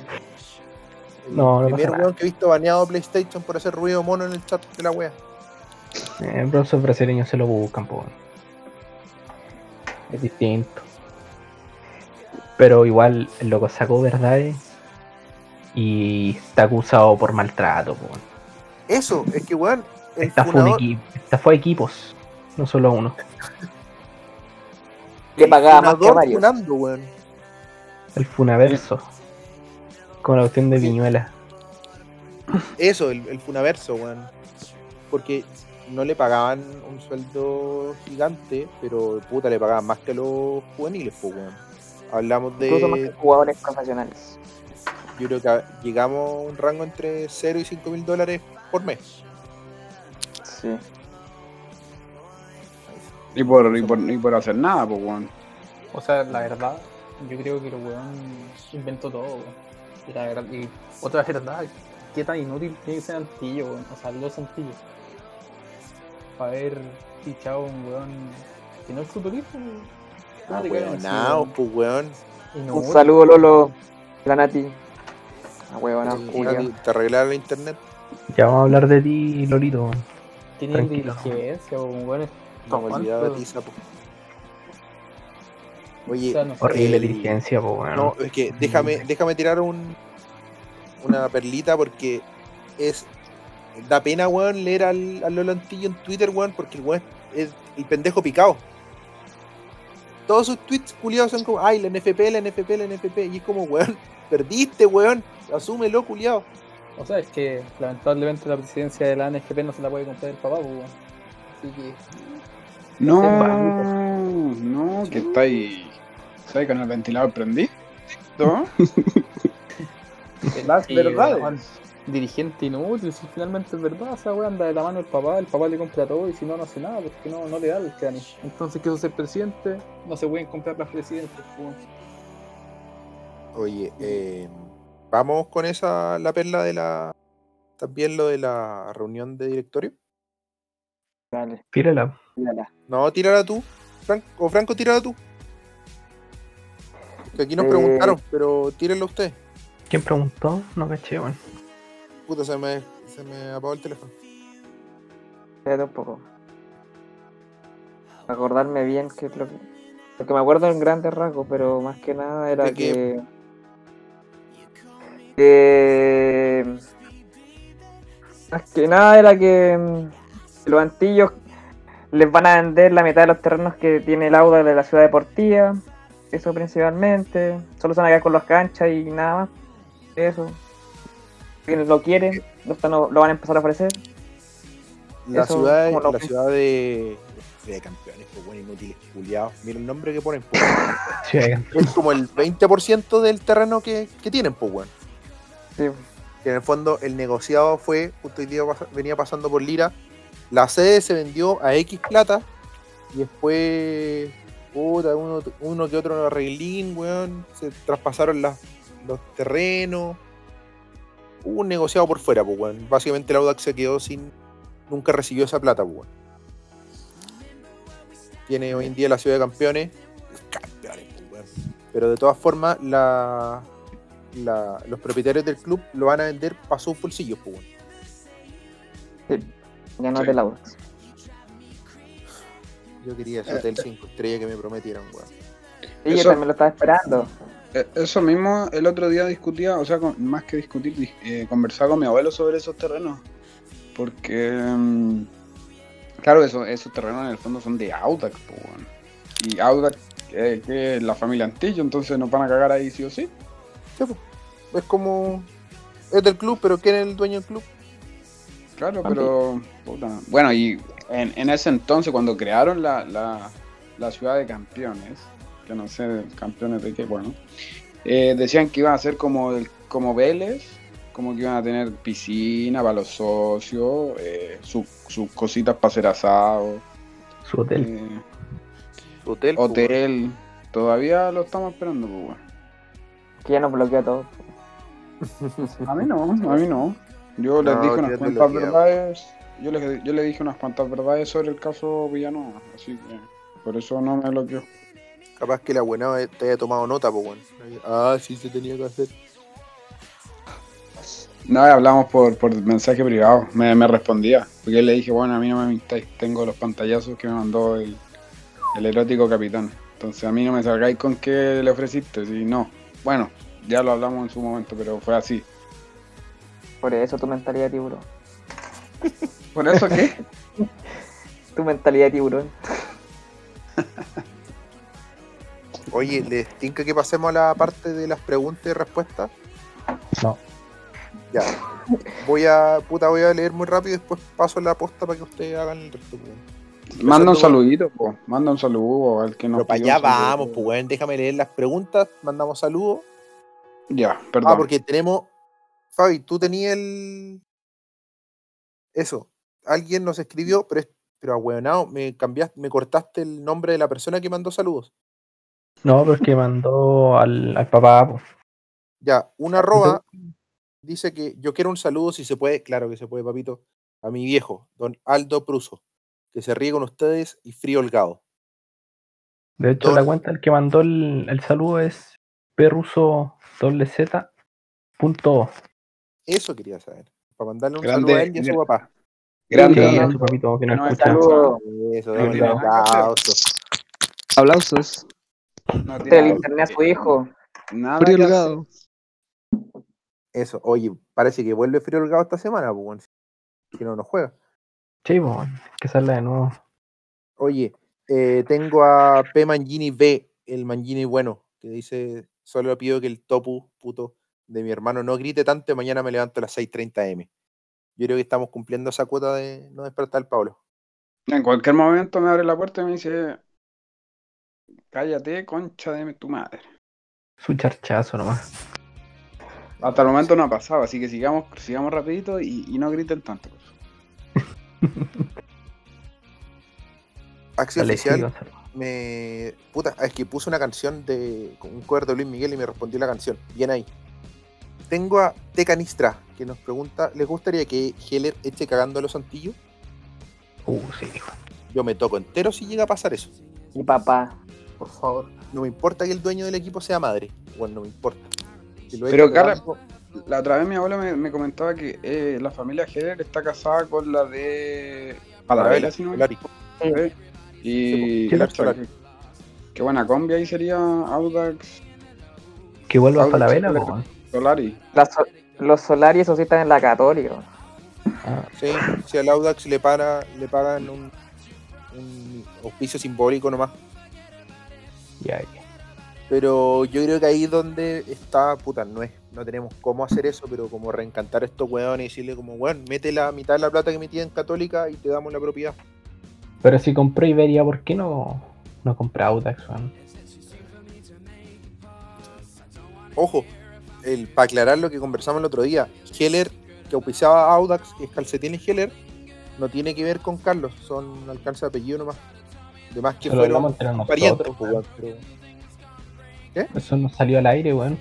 No, no primer pasa nada. weón que he visto baneado PlayStation por hacer ruido de mono en el chat de la wea. Eh, pero esos brasileños se lo buscan, po. Es distinto. Pero igual el loco sacó verdades y está acusado por maltrato, po. Eso, es que, weón, el Esta fue, un fundador, equipo, esta fue a equipos, no solo a uno. Le pagaba más que funando, weón. El Funaverso. Con la opción de Sí. Viñuela. Eso, el, el Funaverso, weón. Porque no le pagaban un sueldo gigante, pero puta, le pagaban más que a los juveniles, pues, weón. Hablamos Incluso más que de. jugadores profesionales. Yo creo que llegamos a un rango entre 0 y 5 mil dólares por mes. Sí. Y por, y por, y por hacer nada, pues, weón. O sea, la verdad, yo creo que el weón inventó todo, weón. Y la verdad, y otra verdad, qué tan inútil tiene que ser Antillo, weón. O sea, los Antillos. Para haber fichado a un weón que no es futbolista, weón. Ah, weón, así, pues, weón. weón. Un saludo, Lolo. La Nati. La huevona, El- Julio. el- Te arreglaron el internet. Ya vamos a hablar de ti, Lolito. Tiene Tranquilo. inteligencia, weón. weón No, olvidaba de ti, sapo. Oye, O sea, no sé. Horrible dirigencia, pues bueno. No, es que déjame, déjame tirar un, una perlita porque es. Da pena, weón, leer al, al Lolo Antillo en Twitter, weón, porque el weón es el pendejo picado. Todos sus tweets culiados son como, ay, la NFP, la NFP, la NFP. Y es como, weón, perdiste, weón. Asúmelo, culiado. O sea, es que lamentablemente la presidencia de la NFP no se la puede comprar el papá, pues, weón. Así que. No, no, que está ahí. ¿Sabes con el ventilador prendido? ¿No? Verdades. weón, dirigente inútil, si finalmente es verdad, esa weá anda de la mano del papá, el papá le compra todo y si no, no hace nada, porque no, no le da el cráneo. Entonces, quiso ser presidente, no se pueden comprar las presidencias. pues. Oye, eh, Vamos con esa, la perla de la. También lo de la reunión de directorio. Dale, Tírala. tírala. No, tírala tú. Franco, o Franco, tírala tú. Que aquí nos Eh. preguntaron, pero tírenlo usted. ¿Quién preguntó? No caché, weón. Puta, se me, se me apagó el teléfono. Espérate un poco. Acordarme bien qué es lo que. Porque me acuerdo en grandes rasgos, pero más que nada era que. que. Más que nada era que. mm, Los antillos les van a vender la mitad de los terrenos que tiene el Auda de la ciudad deportiva. Eso principalmente. Solo se van a quedar con las canchas y nada más. Eso. Quienes lo quieren, lo, están- lo van a empezar a ofrecer. La Eso, ciudad, la ciudad de, de campeones, pues bueno, inútiles, culiados. Mira el nombre que ponen, pues. Es como el 20% del terreno que, que tienen, pues bueno. Sí. En el fondo el negociado fue, justo hoy día venía pasando por Lira, la sede se vendió a X plata y después, puta, uno, uno que otro arreglín, weón, se traspasaron las- los terrenos. Hubo un negociado por fuera, pues weón. Básicamente el Audax se quedó sin, nunca recibió esa plata, pues weón. Tiene hoy en día la ciudad de campeones, campeones, pues weón. Pero de todas formas, la, la- los propietarios del club lo van a vender para sus bolsillos, pues. Ya no Sí. del Audax. Yo quería ese hotel 5 estrellas que me prometieron, weón. Sí, yo también lo estaba esperando. Eh, Eso mismo el otro día discutía, o sea, con- más que discutir, dis- eh, conversaba con mi abuelo sobre esos terrenos. Porque, mm, claro, eso, esos terrenos en el fondo son de Audax, po, weón. Y Audax, eh, que es la familia Antillo, entonces nos van a cagar ahí sí o sí. Sí, pues. Es como. Es del club, pero ¿quién es el dueño del club? Claro, pero. puta. Bueno, y en, en ese entonces, cuando crearon la, la, la ciudad de campeones, que no sé, campeones de qué, bueno, eh, decían que iban a ser como, el, como Vélez, como que iban a tener piscina para los socios, eh, sus sus cositas para hacer asado, Su hotel. eh, Hotel. pues, hotel. Todavía lo estamos esperando, pues, bueno. Que ya nos bloquea todo. A mí no, a mí no. Yo les No, dije unas cuantas verdades. Yo les, yo le dije unas cuantas verdades sobre el caso Villanueva, así que por eso no me bloqueó. Capaz que la buena te haya tomado nota, pues, weón. Ah, sí se tenía que hacer. No, hablamos por, por mensaje privado, me, me respondía. Porque yo le dije, bueno, a mí no me mintáis, tengo los pantallazos que me mandó el, el erótico capitán. Entonces a mí no me salgáis con qué le ofreciste, si no. Bueno, ya lo hablamos en su momento, pero fue así. Por eso tu mentalidad de tiburón. ¿Por eso qué? Tu mentalidad de tiburón. Oye, ¿les tinca que pasemos a la parte de las preguntas y respuestas? No. Ya. Voy a. Puta, voy a leer muy rápido y después paso la posta para que ustedes hagan el resto, pues. Manda un saludito, po. manda un saludo al que nos Pero para allá vamos, pues, weón. Déjame leer las preguntas, mandamos saludos. Ya, perdón. Ah, porque tenemos. Fabi, tú tenías el. Eso. Alguien nos escribió, pero, pero ahueonado, me cambiaste, me cortaste el nombre de la persona que mandó saludos. No, porque mandó al, al papá. po. Ya, una arroba dice que yo quiero un saludo si se puede, claro que se puede, papito, a mi viejo, don Aldo Pruso, que se ríe con ustedes y frío holgado. De hecho, Don- la cuenta el que mandó el, el saludo es perruso doble Z punto o. Eso quería saber. Para mandarle un Grande, saludo a él y a su papá. Grande. Sí, no, a no. su papito que no No, escucha. Saludo. Eso, un aplauso. Aplausos. No Del internet a su hijo. nada Frío. Holgado. Eso, oye, parece que vuelve frío holgado esta semana, pues, si no, no juega. Sí, hay que sale de nuevo. Oye, eh, tengo a P. Mangini B, el Mangini bueno, que dice, solo pido que el topu, puto, de mi hermano no grite tanto y mañana me levanto a las 6.30 M. Yo creo que estamos cumpliendo esa cuota de no despertar al Pablo. En cualquier momento me abre la puerta y me dice, cállate, concha de tu madre. Su charchazo nomás. Hasta el momento no ha pasado, así que sigamos, sigamos rapidito y, y no griten tanto. Acción Dale, oficial me. Puta, es que puse una canción de. con un cover de Luis Miguel y me respondió la canción. Bien ahí. tengo a Tecanistra que nos pregunta, ¿les gustaría que Heller eche cagando a los Antillos? Uh, sí. Yo me toco entero si llega a pasar eso. Y papá. Por favor. No me importa que el dueño del equipo sea madre. Bueno, no me importa. Si lo Pero, Carla, La otra vez mi abuela me, me comentaba que eh, la familia Heller está casada con la de Palavela, si no me. Y qué, buena combi ahí sería Audax Que vuelva Audax, para la vela, Solari. po, weón. Solari. La so- los Solari, esos sí están en la Católica. Ah, Sí, si al Audax le, para, le pagan un, un auspicio simbólico nomás. Ya, ya. Pero yo creo que ahí es donde está, puta, no es, no tenemos cómo hacer eso, pero como reencantar a estos weones y decirle como, weón, mete la mitad de la plata que metía en Católica y te damos la propiedad. Pero si compró Iberia, ¿por qué no, no compra Audax, weón? Ojo, el, para aclarar lo que conversamos el otro día, Heller, que auspiciaba a Audax, que es Calcetines Heller, no tiene que ver con Carlos, son alcance de apellido nomás. Además que Eso lo hablamos fueron entre parientes, pues, pero- Eso nos salió al aire, weón.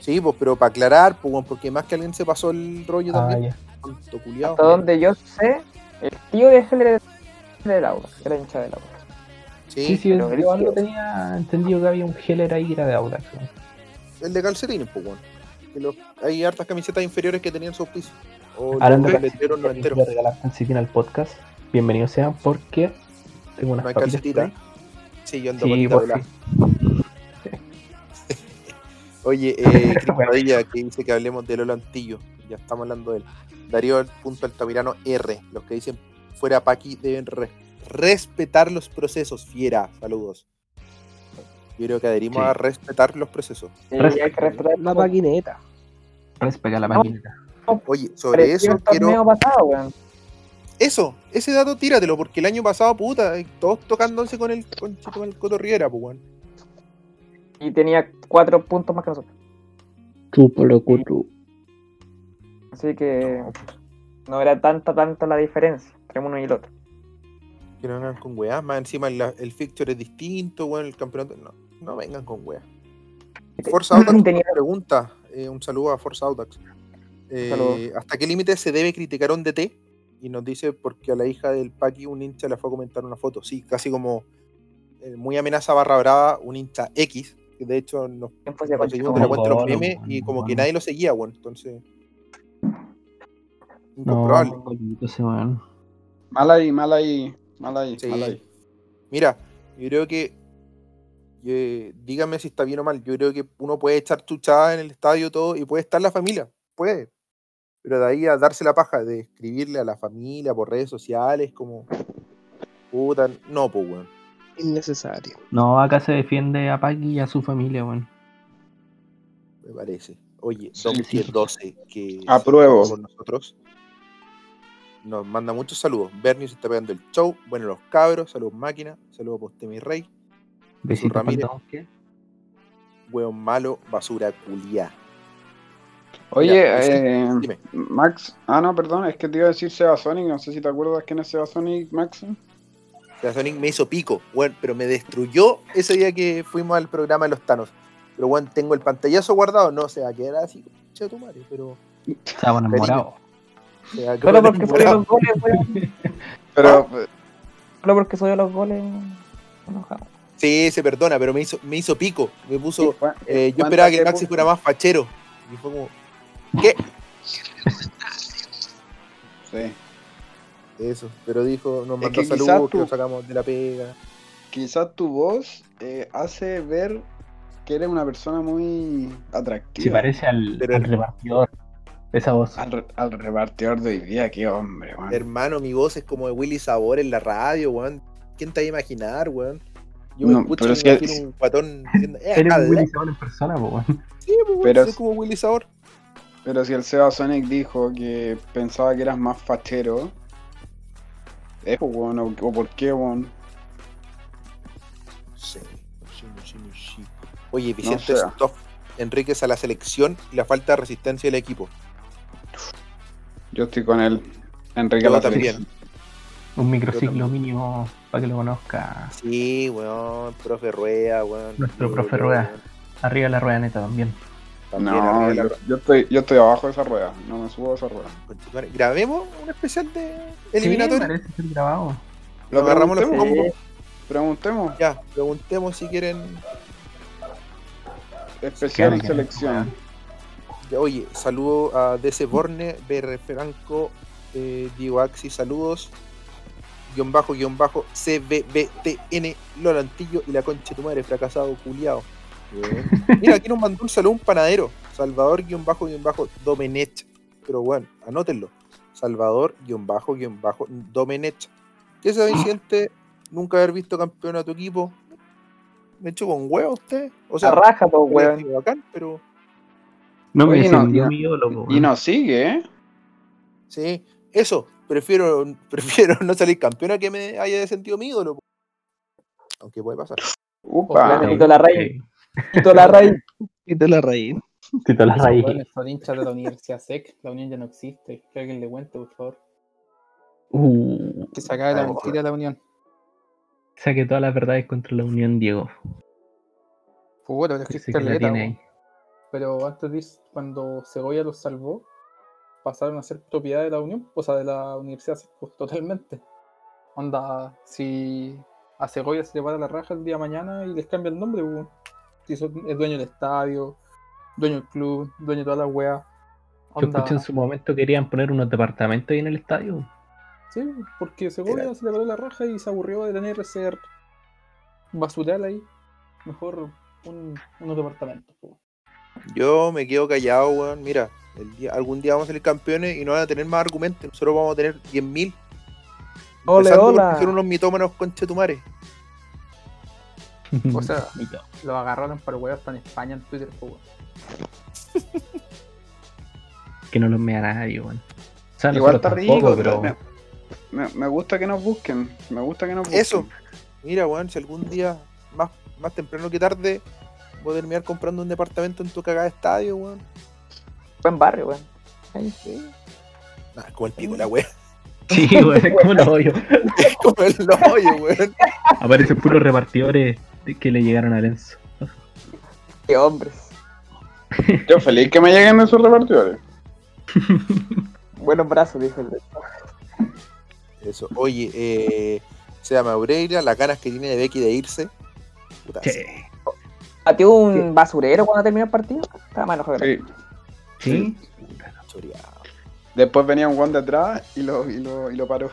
Sí, pues, pero para aclarar, pues, weón, porque más que alguien se pasó el rollo Ah, también. Hasta donde yo sé, el tío de Heller era del Audax, era hincha del Audax. Sí, Sí, sí, pero yo él- algo tenía entendido que había un Heller ahí que era de Audax, weón. el de Calcetines, pues, weón. Que los- hay hartas camisetas inferiores que tenían su auspicio. O Hablando los de no calcetín al podcast, bienvenidos sean porque tengo unas No hay papitas calcetita. Sí, yo ando Sí, por fin. Oye, eh, Padilla, que dice que hablemos de Lolo Antillo. Ya estamos hablando de él. Darío el punto Altamirano R. Los que dicen fuera Paqui deben re- respetar los procesos. Fiera, saludos. Yo creo que adherimos Sí. a respetar los procesos. Y Respeto. hay que respetar La paquineta. Respega la maquinita. Oye, sobre Pareció eso quiero. pasado. Eso, ese dato tíratelo, porque el año pasado, puta, todos tocándose con el, con, con el Coto Riera, pues, weón. Y tenía cuatro puntos más que nosotros. Chúpalo, cutu. Así que no era tanta, tanta la diferencia entre uno y el otro. Que no vengan con weá. Más encima el, el fixture es distinto, weón, el campeonato. No, no vengan con weá. Forza Audax Tenía- pregunta, eh, un saludo a Forza Audax. Eh. ¿Hasta qué límite se debe criticar a un DT? Y nos dice porque a la hija del Paqui un hincha le fue a comentar una foto. Sí, casi como eh, muy amenaza barra brava, un hincha X, que de hecho nos ¿Quién fue ese conseguimos de la cuenta de los memes y como que nadie lo seguía, weón. Entonces. No, Incomprobable. weón. Mal ahí, mal ahí, mal ahí, Sí. mal ahí. Mira, yo creo que. eh, dígame si está bien o mal. Yo creo que uno puede echar chuchada en el estadio todo y puede estar la familia. Puede. Pero de ahí a darse la paja de escribirle a la familia por redes sociales, como. Puta, no, pues, weón. Innecesario. No, acá se defiende a Paqui y a su familia, weón. Me parece. Oye, Sí, Donkey sí. 12, que Apruebo. con nosotros. Nos manda muchos saludos. Bernie se está pegando el show. Bueno, los cabros. Saludos, máquina. Saludos, poste mi rey. Besito Ramírez. Weón malo, basura culiá. Oye, Ya, eh, dime. Max, ah no, perdón, es que te iba a decir Sebasonic, no sé si te acuerdas quién es Sebasonic, Max. O sea, Sonic me hizo pico, weón, pero me destruyó ese día que fuimos al programa de los Thanos. Pero weón, tengo el pantallazo guardado, no se va a quedar así, che tu madre, pero Estaban enamorados. se va a Solo porque soy enamorado. los goles, weón. Pero, Solo porque soy los goles. enojado. Sí, se perdona, pero me hizo, me hizo pico. Me puso. ¿cu- eh, yo esperaba que el que Maxi fuera más fachero. Y fue como. ¿Qué? Sí. Eso, pero dijo, nos Es mandó saludos, que lo sacamos de la pega. Quizás tu voz eh, hace ver que eres una persona muy atractiva. Se parece al, Pero- al repartidor. Esa voz. Al, al repartidor de hoy día, qué hombre, man. Hermano, mi voz es como de Willy Sabor en la radio, weón. ¿Quién te va a imaginar, weón? Yo me escucho pero y si me es- imagino un patón diciendo, eh, Eres un Willy Sabor en persona, po, weón. Sí, weón, Pero- soy como Willy Sabor. Pero si el Sebasonic dijo que pensaba que eras más fachero, es pues, weón, o, o por qué, weón. Sí, sí, sí, sí. Oye, Vicente sé. Stoff, Enríquez a la selección y la falta de resistencia del equipo. Yo estoy con él. Enrique Yo la también. selección. Un microciclo mínimo para que lo conozca. Sí, weón, profe Rueda, weón. Nuestro profe Rueda. Arriba la rueda neta también. También No, yo, yo estoy, yo estoy abajo de esa rueda. No me subo a esa rueda. Grabemos un especial de Sí, eliminatorio. parece ser grabado. Lo agarramos los combos. Preguntemos. Ya, preguntemos si quieren. Especial no, selección. Ya, Oye, saludo a DC Borne, BR Franco, eh, Diego Axi, saludos. Guión bajo, guion bajo, CBBTN, Lolantillo y la concha de tu madre, fracasado, culiado. Mira, aquí nos mandó un saludo un panadero. Salvador, guion bajo, guion bajo, Domenech. Pero bueno, anótenlo. Salvador, guion bajo, guion bajo, Domenech. ¿Qué se siente nunca haber visto campeón a tu equipo? Me echo con huevo usted. O sea, La raja, weón. sido bacán, pero No me Oye, no, mi ídolo, po, Y nos sigue, ¿eh? Sí, eso. Prefiero, prefiero no salir campeón a que me haya descendido mi ídolo. po. Aunque puede pasar. Upa. La raíz. Y te la raíz. Tito la Esos raíz. weones son hinchas de la Universidad SEC. La Unión ya no existe. Que alguien le cuente, por favor. Uh, Que se acabe la mentira de la Unión. saque todas las verdades contra la Unión, Diego. Pues bueno, pero es que que la tiene ahí. Pero antes de eso, cuando Segovia los salvó, pasaron a ser propiedad de la Unión, o sea, de la Universidad SEC, pues, totalmente. Onda, si a Segovia se le para la raja el día de mañana y les cambia el nombre, pues, si son- es dueño del estadio, dueño del club, dueño de todas las weas. Yo Onda, escuché en su momento querían poner unos departamentos ahí en el estadio. Sí, porque Segovia Era- se le paró la raja y se aburrió de tener ese basural ahí. Mejor un, unos departamentos. Yo me quedo callado, weón. Mira, el día, algún día vamos a salir campeones y no van a tener más argumentos. Nosotros vamos a tener 10.000. Ole, hola. Son unos mitómanos conchetumares. O sea. Lo agarraron para huevos en España en Twitter, pues, weón. que no los mea nadie, weón. O sea, Igual está rico, tampoco, pero pero me, me- me gusta que nos busquen. Me gusta que nos busquen. Eso. Mira, weón, si algún día, más, más temprano que tarde, voy a terminar comprando un departamento en tu cagada de estadio, weón. Buen barrio, weón. Sí. Nah, como el pico la wea. sí, weón, es como lo hoyo. como el hoyo, weón. Aparecen puros repartidores que le llegaron a Lenzo. Qué hombres. Yo feliz que me lleguen esos repartidores. Buenos brazos, dijo el Eso. Oye, eh, se llama Aurelia, las ganas que tiene de Becky de irse. Puta, Che. ¿Batió un basurero cuando terminó el partido? Estaba que la- Sí. ¿Sí? Después venía un guante atrás y lo, y lo, y lo paró.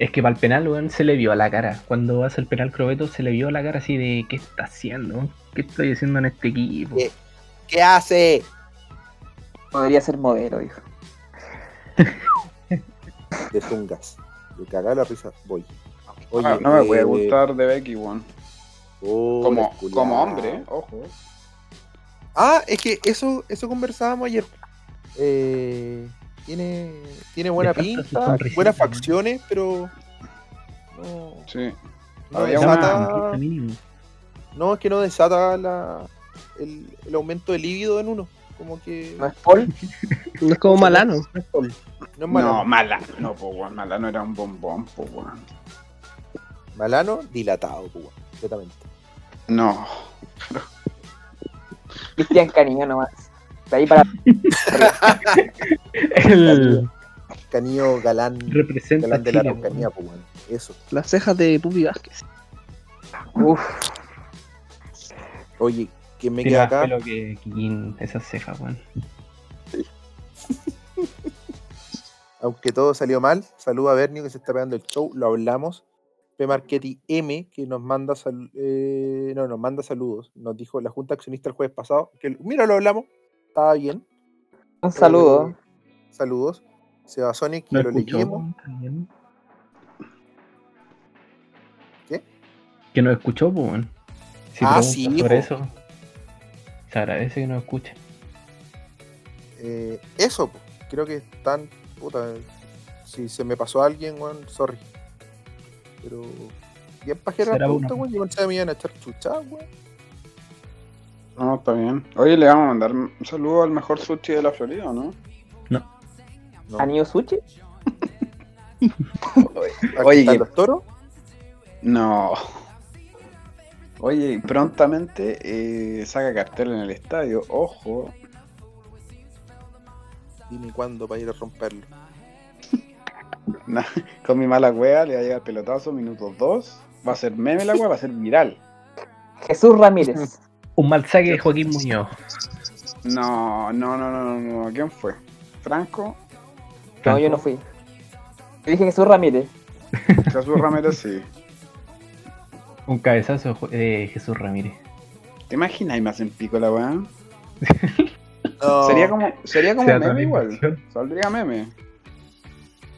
Es que para el penal, weón, se le vio a la cara. Cuando hace el penal Crobeto, se le vio a la cara así de ¿qué está haciendo? ¿Qué estoy haciendo en este equipo? ¿Qué? ¿Qué hace? Podría ser modelo, dijo. De Zungas. De cagar la risa. Voy. Oye, Ah, no me puede eh, gustar de Becky, weón. oh, Como, como hombre, ojo. Ah, es que eso, eso conversábamos ayer. Eh, tiene, tiene buena pinta, buenas facciones, pero no, Sí. no desata, no es que no desata la, el, el aumento de líbido en uno, como que ¿No es Paul? No es como Malano. no es sol, no es malano. No, mala. No, pues, weón. Mala no era un bombón, weón. Malano dilatado, weón, completamente. No. Cristian Cariño nomás. De ahí para. El Canillo galán, representa galán de la Chile, Araucanía, weón. pues, weón. Eso. Las cejas de Pupi Vázquez. Uf, Oye, ¿quién me queda acá? pelo que esas cejas, weón. Aunque todo salió mal, saluda a Bernio que se está pegando el show, lo hablamos. P. Marchetti M, que nos manda sal- eh, no, nos manda saludos. Nos dijo la Junta Accionista el jueves pasado. Que, mira, lo hablamos. Estaba bien. un saludo. Eh, saludos. Seba Sonic, que ¿No lo leímos. ¿Qué? Que nos escuchó, pues, weón. Si Ah, sí, sobre po. eso, se agradece que nos escuche. Eh, eso, po. creo que están. Puta, si se me pasó a alguien, weón, sorry. Pero. Bien pajera la pregunta, weón. Yo pensaba que me iban a echar chuchadas, weón. No, está bien. Oye, le vamos a mandar un saludo al mejor sushi de la Florida, ¿o ¿no? No. ¿Anillo Sushi? ¿Aquí Oye, que- los toros? No. Oye, y prontamente eh, saca cartel en el estadio. Ojo. Dime cuándo para ir a romperlo. Con mi mala wea le va a llegar pelotazo, minuto 2. Va a ser meme la wea, va a ser viral. Jesús Ramírez. Un mal saque de Joaquín Muñoz. No, no, no, no, no, no. ¿Quién fue? ¿Franco? No, yo no fui. Yo dije Jesús Ramírez. Jesús Ramírez, sí. Un cabezazo de Jesús Ramírez. ¿Te imaginas y más en pico la weá? No, Sería como, sería como meme igual. Saldría meme.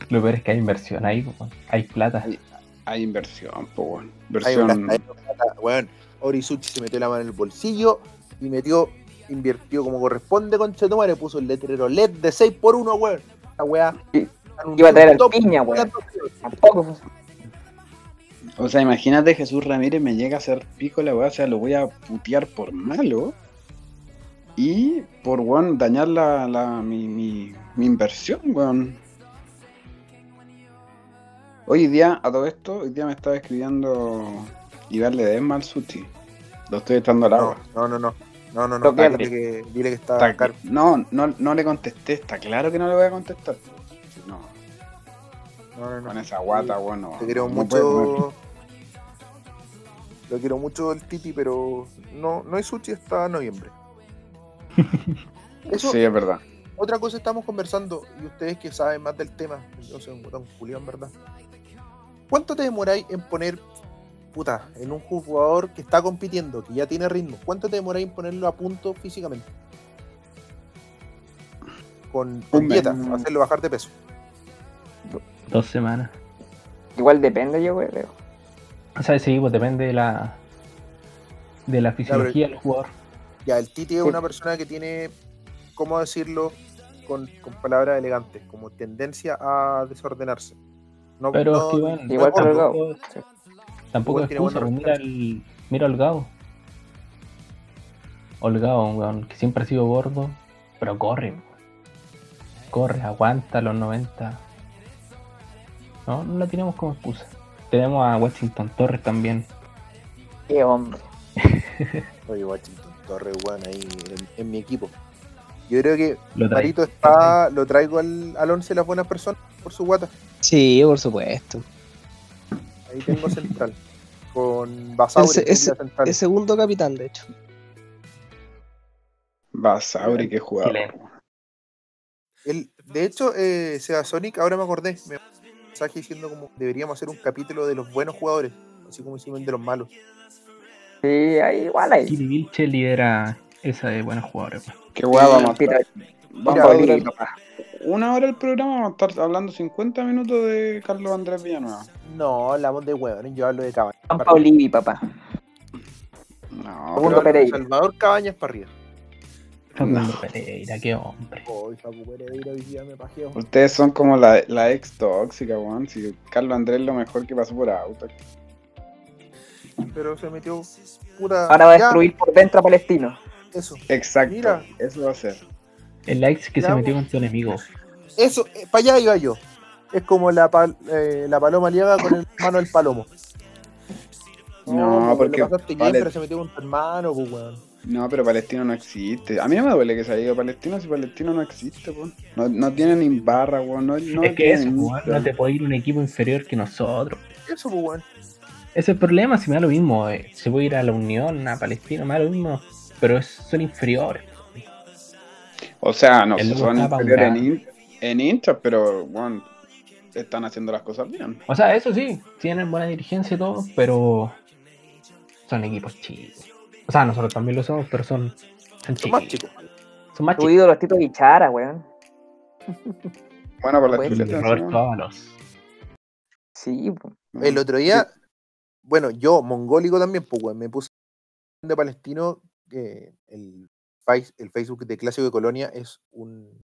Lo peor es que hay inversión ahí, hay plata. Hay- Hay inversión, po, weón. Hay Inversión. plata, weón. Orisuchi se metió la mano en el bolsillo y metió, invirtió como corresponde con Chetumare, puso el letrero LED de 6 por 1 weón. La weá. Iba a traer al piña, weón. Tampoco. O sea, imagínate Jesús Ramírez me llega a hacer pico la weá, o sea, lo voy a putear por malo. Y por weón dañar la, la- mi, mi, mi inversión, weón. Hoy día, a todo esto, hoy día me estaba escribiendo Iván Ledesma al Suti. Lo estoy echando al agua. No, no, no. No, no, no. Dile que, dile que está, Está- caro. no, no, no le contesté, está claro que no le voy a contestar. No, No, no, no. con esa guata, bueno. Te quiero mucho. Lo quiero mucho el Titi, pero no, no hay sushi hasta noviembre. Eso, Sí, es verdad. otra cosa estamos conversando, y ustedes que saben más del tema, yo soy un botón Julián, ¿verdad? ¿Cuánto te demoráis en poner, puta, en un jugador que está compitiendo, que ya tiene ritmo, cuánto te demoráis en ponerlo a punto físicamente? Con, con mes. dieta, hacerlo bajar de peso. Dos semanas. Igual depende, yo creo. O sea, sí, pues depende de la de la fisiología del jugador. Ya, el Titi es Sí. una persona que tiene, ¿cómo decirlo? Con, con palabras elegantes, como tendencia a desordenarse. No, Pero no- es que igual, no Igual. Tampoco es excusa, pues mira el mira Holgado. Holgado, weón que siempre ha sido gordo, pero corre. Corre, aguanta los 90. No, no la tenemos como excusa. Tenemos a Washington Torres también. Qué hombre. Oye, Washington Torres, weón, ahí en, en mi equipo. Yo creo que Lo. Marito está, lo traigo al, al 11 de las buenas personas por su guata. Sí, por supuesto. Ahí tengo central. Con Basauri, Ese- que es ese- la central. Es segundo capitán, de hecho. Basauri, qué jugador. El- de hecho, eh, Seba Sonic, ahora me acordé, me mensaje diciendo como deberíamos hacer un capítulo de los buenos jugadores, así como hicimos el de los malos. Sí, ahí, igual ahí. Kili Vilche lidera esa de buenos jugadores. pues. Qué hueá vamos. Vamos a. una hora el programa, vamos a estar hablando 50 minutos de Carlos Andrés Villanueva. No, hablamos de hueones, yo hablo de Cabañas. Juan. Paulivi, papá. No, Segundo Pereira. Salvador Cabañas para arriba. Facundo Pereira, qué hombre. Pereira me pajeo. Ustedes son como la, la ex tóxica, weón. Si Carlos Andrés es lo mejor que pasó por auto. Pero se metió puta. Ahora va a ya, destruir por dentro a Palestino. Eso. Exacto. Mira. Eso va a ser. El likes que se metió con tu enemigo. Eso, para allá iba yo. Es como la, pal- eh, la paloma liaga con el hermano del palomo. No, pues, porque pasaste bien, vale. pero se metió con tu hermano, pues, weón. No, pero Palestino no existe. A mí no me duele que se haya ido Palestino si Palestino no existe, weón. No, no tiene ni barra, weón. No, no es que tiene eso, ni- no te puede ir un equipo inferior que nosotros. Eso, pues, weón. Ese es el problema, si me da lo mismo. eh, Se puede ir a la Unión, a Palestina, me da lo mismo. Pero es- son inferiores. O sea, no loco son inferiores en, en hinchas, pero, weón, están haciendo las cosas bien. O sea, eso sí, tienen buena dirigencia y todo, pero son equipos chicos. O sea, nosotros también lo somos, pero son, son Son más chicos. Son más Tu chicos. ídolo es Tito Guichara, weón. Bueno, por la Pues. Roberto. Sí, po. El otro día, bueno, yo, mongólico también, pues, weón, me puse de palestino que el, el Facebook de Clásico de Colonia es un,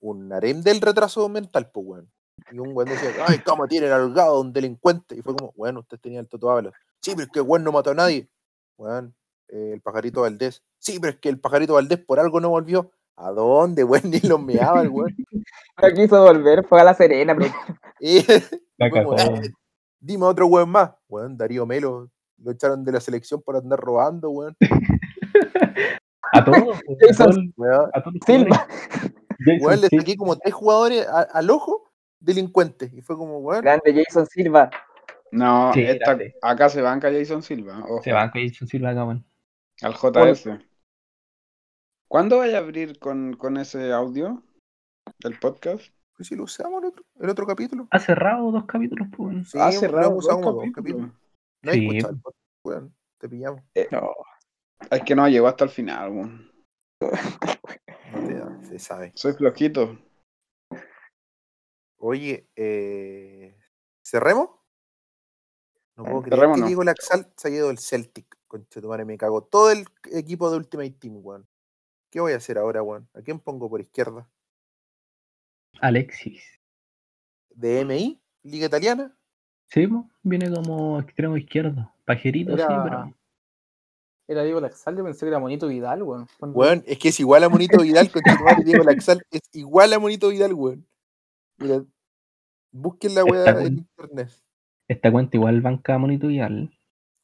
un harem del retraso mental, pues, weón. Y un weón decía, ay, ¿cómo tiene al gado un delincuente? Y fue como, bueno, usted tenía el Toto Ábalos. Sí, pero es que el weón no mató a nadie. Weón, eh, el pajarito Valdés. Sí, pero es que el pajarito Valdés por algo no volvió. ¿A dónde, weón? Ni lo meaba el weón. No quiso volver, fue a la Serena, pero Y La como. "Eh, dime otro weón más. Weón, Darío Melo Lo echaron de la selección por andar robando, weón. A todos. pues, Jason a todos- Silva. Jason le saqué como tres jugadores a- al ojo delincuentes. Y fue como, weón, Grande Jason Silva. No, Sí, esta- acá se banca Jason Silva. ojo, Se van con Jason Silva acá, weón. Al JS. ¿Cuándo vaya a abrir con, con ese audio del podcast? pues si lo usamos el otro, el otro capítulo. Ha cerrado dos capítulos, pues. Sí, lo cerrado dos capítulos. No hay Sí. escuchado el podcast, weón. Te pillamos. No. Es que no llegó hasta el final, weón. No te da, se sabe. Soy flojito. Oye, eh, ¿cerremos? No puedo creer Cerremos, que no. Diego Laxal se ha ido del Celtic. Conchetumare, me cago. Todo el equipo de Ultimate Team, weón. ¿Qué voy a hacer ahora, weón? ¿A quién pongo por izquierda? Alexis. ¿De MI? ¿Liga Italiana? Sí, viene como extremo izquierdo. Pajerito, sí, pero. Era Diego Laxal, yo pensé que era Monito Vidal, weón. Cuando- Weón, es que es igual a Monito Vidal, conchetumare, Diego Laxal es igual a Monito Vidal, weón. Mira, busquen la weá Está en internet. Esta cuenta igual banca Monito Vidal.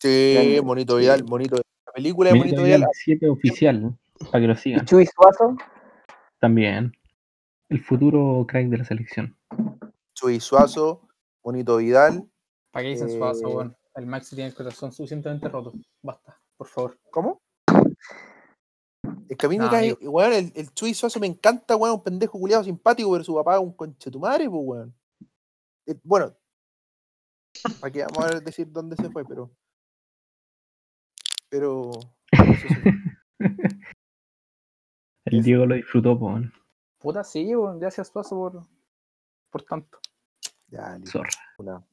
Sí. Monito Vidal, Monito La película de Monito Monito Vidal Vidal 7 oficial, para que lo sigan. Chuy Suazo. También. El futuro crack de la selección. Chuy Suazo, Monito Vidal. ¿Para qué dicen Suazo, Eh, weón? El Maxi tiene el corazón suficientemente roto. Basta, por favor. ¿Cómo? Es que a mí me No, cae, weón, el, el Chuy Suazo me encanta, weón, un pendejo culiado simpático, pero su papá es un conchetumare, pues, weón. Eh, bueno, que vamos a decir dónde se fue, pero. Pero. El. Diego lo disfrutó, po, weón. Puta, sí, weón. Gracias, Suazo, por, por tanto. Ya, Zorra. una-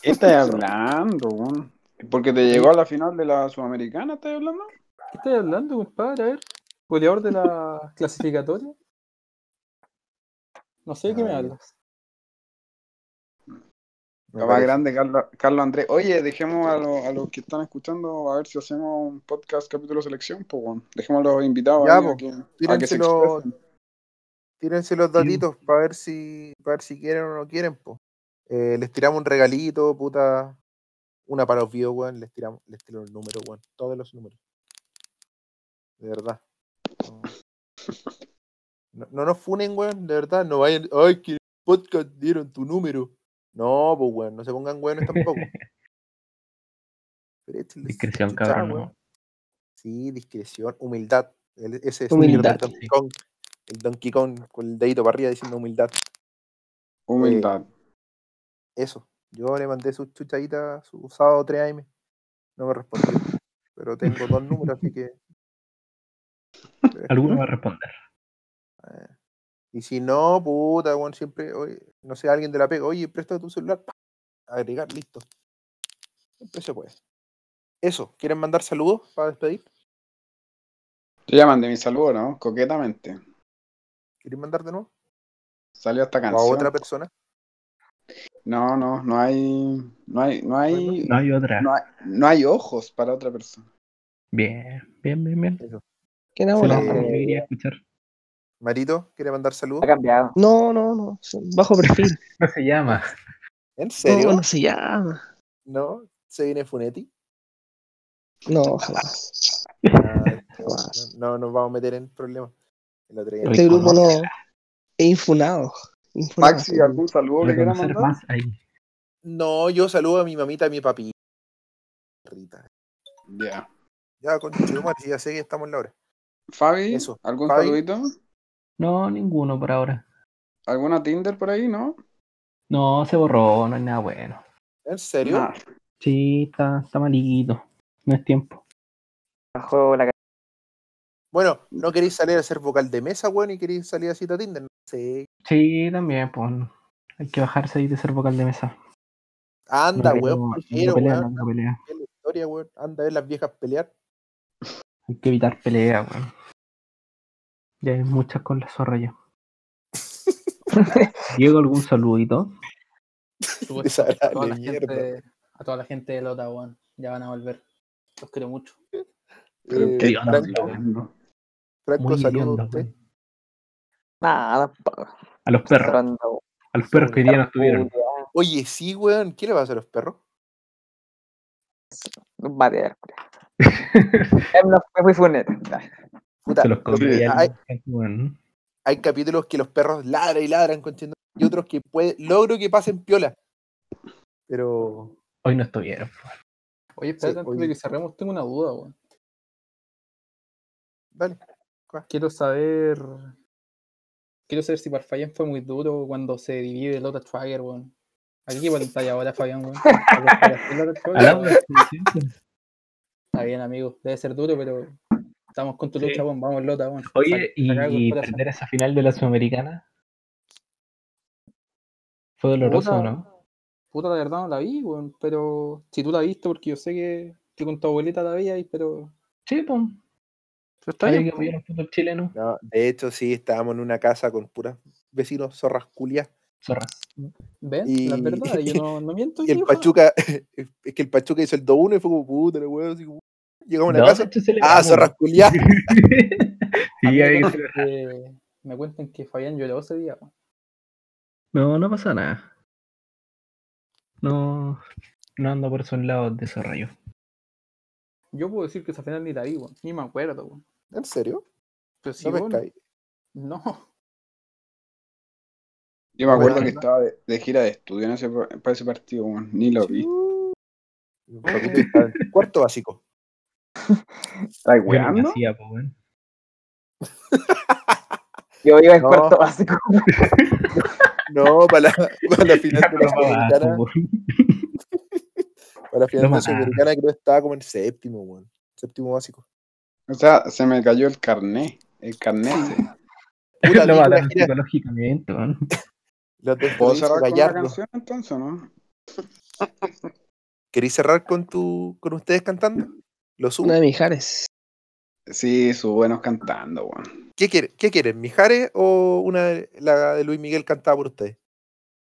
¿Qué estás hablando, weón? Porque te llegó a la final de la Sudamericana, ¿estás hablando? ¿Qué estás hablando, compadre? A ver. Goleador de la clasificatoria. No sé de qué me Ah, hablas. La más grande, Carlos, Carlos Andrés. Oye, dejemos a, los- a los que están escuchando a ver si hacemos un podcast capítulo selección, pues, weón. Dejemos a los invitados Ya, ahí a po. que, a que se Tírenselo, expresen. tírense los datitos para ver si para ver si quieren o no quieren, po. Eh, les tiramos un regalito, puta. Una para los videos, weón. Les tiramos, les tiro el número, weón. Todos los números. De verdad. No, no, no nos funen, weón. De verdad. No vayan. Ay, que el podcast dieron tu número. No, pues, weón. No se pongan weones tampoco. Pero Discreción, chucha, cabrón. weón. no. Sí, discreción, humildad. El- ese es Humildad, el Donkey Kong. El Donkey Kong con el dedito para arriba diciendo humildad. Humildad. Eso. Yo le mandé su chuchadita su sábado 3 AM. No me respondió. Pero tengo dos números, así que. Alguno va a responder. Eh, Y si no, puta, weón, siempre, oye, no sé, alguien de la pega, oye, presta tu celular, agregar, listo. Siempre se puede. Eso, ¿quieren mandar saludos para despedir? Yo ya mandé mi saludo, ¿no? Coquetamente. ¿Quieren mandar de nuevo? Salió esta ¿O a canción. otra persona? No, no, no hay. No hay, no hay, No hay otra. no hay, no hay ojos para otra persona. Bien, bien, bien, bien. Qué Eh, quería escuchar. Marito, ¿quiere mandar saludos? Ha cambiado. No, no, no. Bajo perfil. ¿Cómo se llama? ¿En serio? No, no se llama. ¿No? ¿Se viene Funetti? No, jamás. Ah, Jamás. no, no nos vamos a meter en problemas. El otro día- Este grupo no. Es infunado. Maxi. ¿algún saludo que quieras mandar? más ahí. No, yo saludo a mi mamita y a mi papi. Rita. Ya. Ya, con ya sé que estamos en la hora. Fabi, Eso. ¿algún Fabi. saludito? No, ninguno por ahora. ¿Alguna Tinder por ahí, no? No, se borró, no hay nada bueno. ¿En serio? Nah. Sí, está, está malito. No es tiempo. Bajó la Bueno, ¿no queréis salir a ser vocal de mesa, weón, y queréis salir a cita Tinder? No sé. Sí, también, pues. Hay que bajarse ahí de ser vocal de mesa. Anda, No, weón, no, prefiero, weón. no pelea. la historia, weón. Anda a ver las viejas pelear. Hay que evitar pelea, weón. Ya hay muchas con la zorra ya. Diego, ¿algún saludito? A, toda Desagradable, la mierda. gente, a toda la gente de Lota, weón. Ya van a volver. Los quiero mucho. Pero Eh, qué Dios, no. Franco, Muy saludo hedionda, a usted. Nada, pa- A los perros. cerrando. A los perros que hoy día no estuvieron. Oye, sí, weón. ¿Qué le va a hacer a los perros? Él no me fui funeta. Puta, Se los que- hay, capítulos que los perros ladran y ladran contiendo y otros que puede, logro que pasen piola. Pero Hoy no estuvieron. po. Oye, espérate, Sí, antes oye. de que cerremos, tengo una duda, weón. dale. Quiero saber. Quiero saber si para Fabián fue muy duro cuando se divide el otro Trager, weón. Aquí qué pantalla ahora, Fabián, weón. Está bien, amigo. Debe ser duro, pero estamos con tu Sí. lucha, weón. Vamos, Lota, weón. Oye, Saca- y corazón. perder esa final de la Sudamericana. Fue doloroso, Puta, ¿no? Puta, la verdad no la vi, weón. Pero si tú la viste, porque yo sé que, que con tu abuelita la veías, pero. Sí, pues. Está bien, que chileno. No, de hecho, sí, estábamos en una casa con puras vecinos zorras culias. Zorras. ¿Ven? Y- La verdad, yo no, no miento. Y el. Pachuca, es que el Pachuca hizo el 2-1 y fue como puta, la weón, así como, Llegamos a la No, casa. Ah, zorras culias. Sí, hay que que- me cuentan que Fabián lloró ese día, weón. No, no pasa nada. No, no ando por esos lados de zorra yo. Yo puedo decir que esa final ni la vi, weón. Ni me acuerdo, weón. ¿En serio? Pero si No me vos- caí. No. Yo me acuerdo Bueno. que estaba de, de gira de estudio en ese, para ese partido, weón. Ni lo vi. Cuarto básico. ¿Estás weando? hacía, po. Yo iba en No. cuarto básico. No, para la, para la final de Sudamericana. Para la final de la Sudamericana creo que estaba como en séptimo, weón. Séptimo básico. O sea, se me cayó el carné. El carné. Puta, Lo mataron psicológicamente. Los de ¿Puedo cerrar con la canción entonces no? ¿Queréis cerrar con tu, con ustedes cantando? Lo subo. Una de Mijares. Sí, su buenos cantando, weón. ¿Qué, quiere, ¿Qué quieren? ¿Mijares o una de- la de Luis Miguel cantada por ustedes?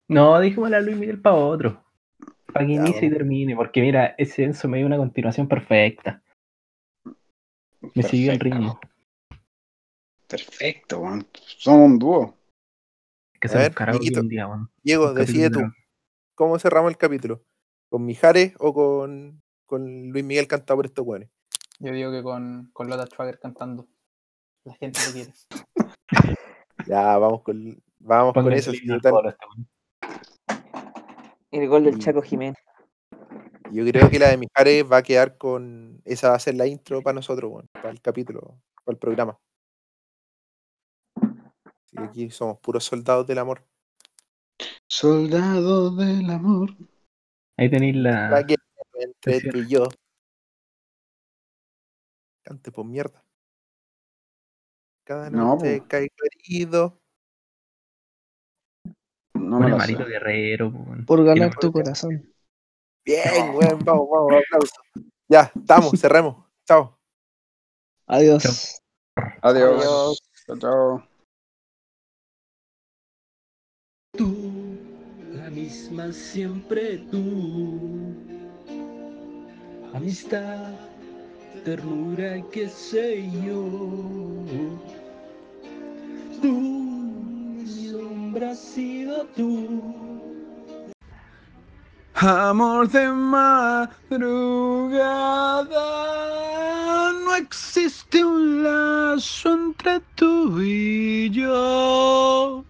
No, dijimos a Luis Miguel para otro. Para que inicie y termine, porque mira, ese Enzo me dio una continuación perfecta. Me siguió el Perfecto, ritmo. Perfecto, weón. Somos un dúo. Que A se ver, un día, weón. Diego, Un decide capítulo tú. ¿Cómo cerramos el capítulo? ¿Con Mijares o con, con Luis Miguel cantado por estos weones? Yo digo que con, con Lola Schwager cantando. La gente lo quiere. Ya, vamos con, vamos con eso. al total. coro este weón. El gol del Y- Chaco Jiménez. Yo creo que la de Mijares va a quedar con. Esa va a ser la intro para nosotros, weón, para el capítulo, para el programa. Aquí somos puros soldados del amor. Soldado del amor. Ahí tenéis la. La guerra entre tú y yo. Cante por mierda. Cada No, noche po. caigo herido. No me sé. Guerrero, po, weón. Por ganar no- tu corazón. Bien, weón, vamos, vamos, aplauso. Ya, estamos, cerremos. Chao. Adiós. Adiós. Adiós. Chao, chao. Tú, la misma siempre tú. Amistad, ternura y qué sé yo. Tú, mi sombra has sido tú. Amor de madrugada, no existe un lazo entre tú y yo.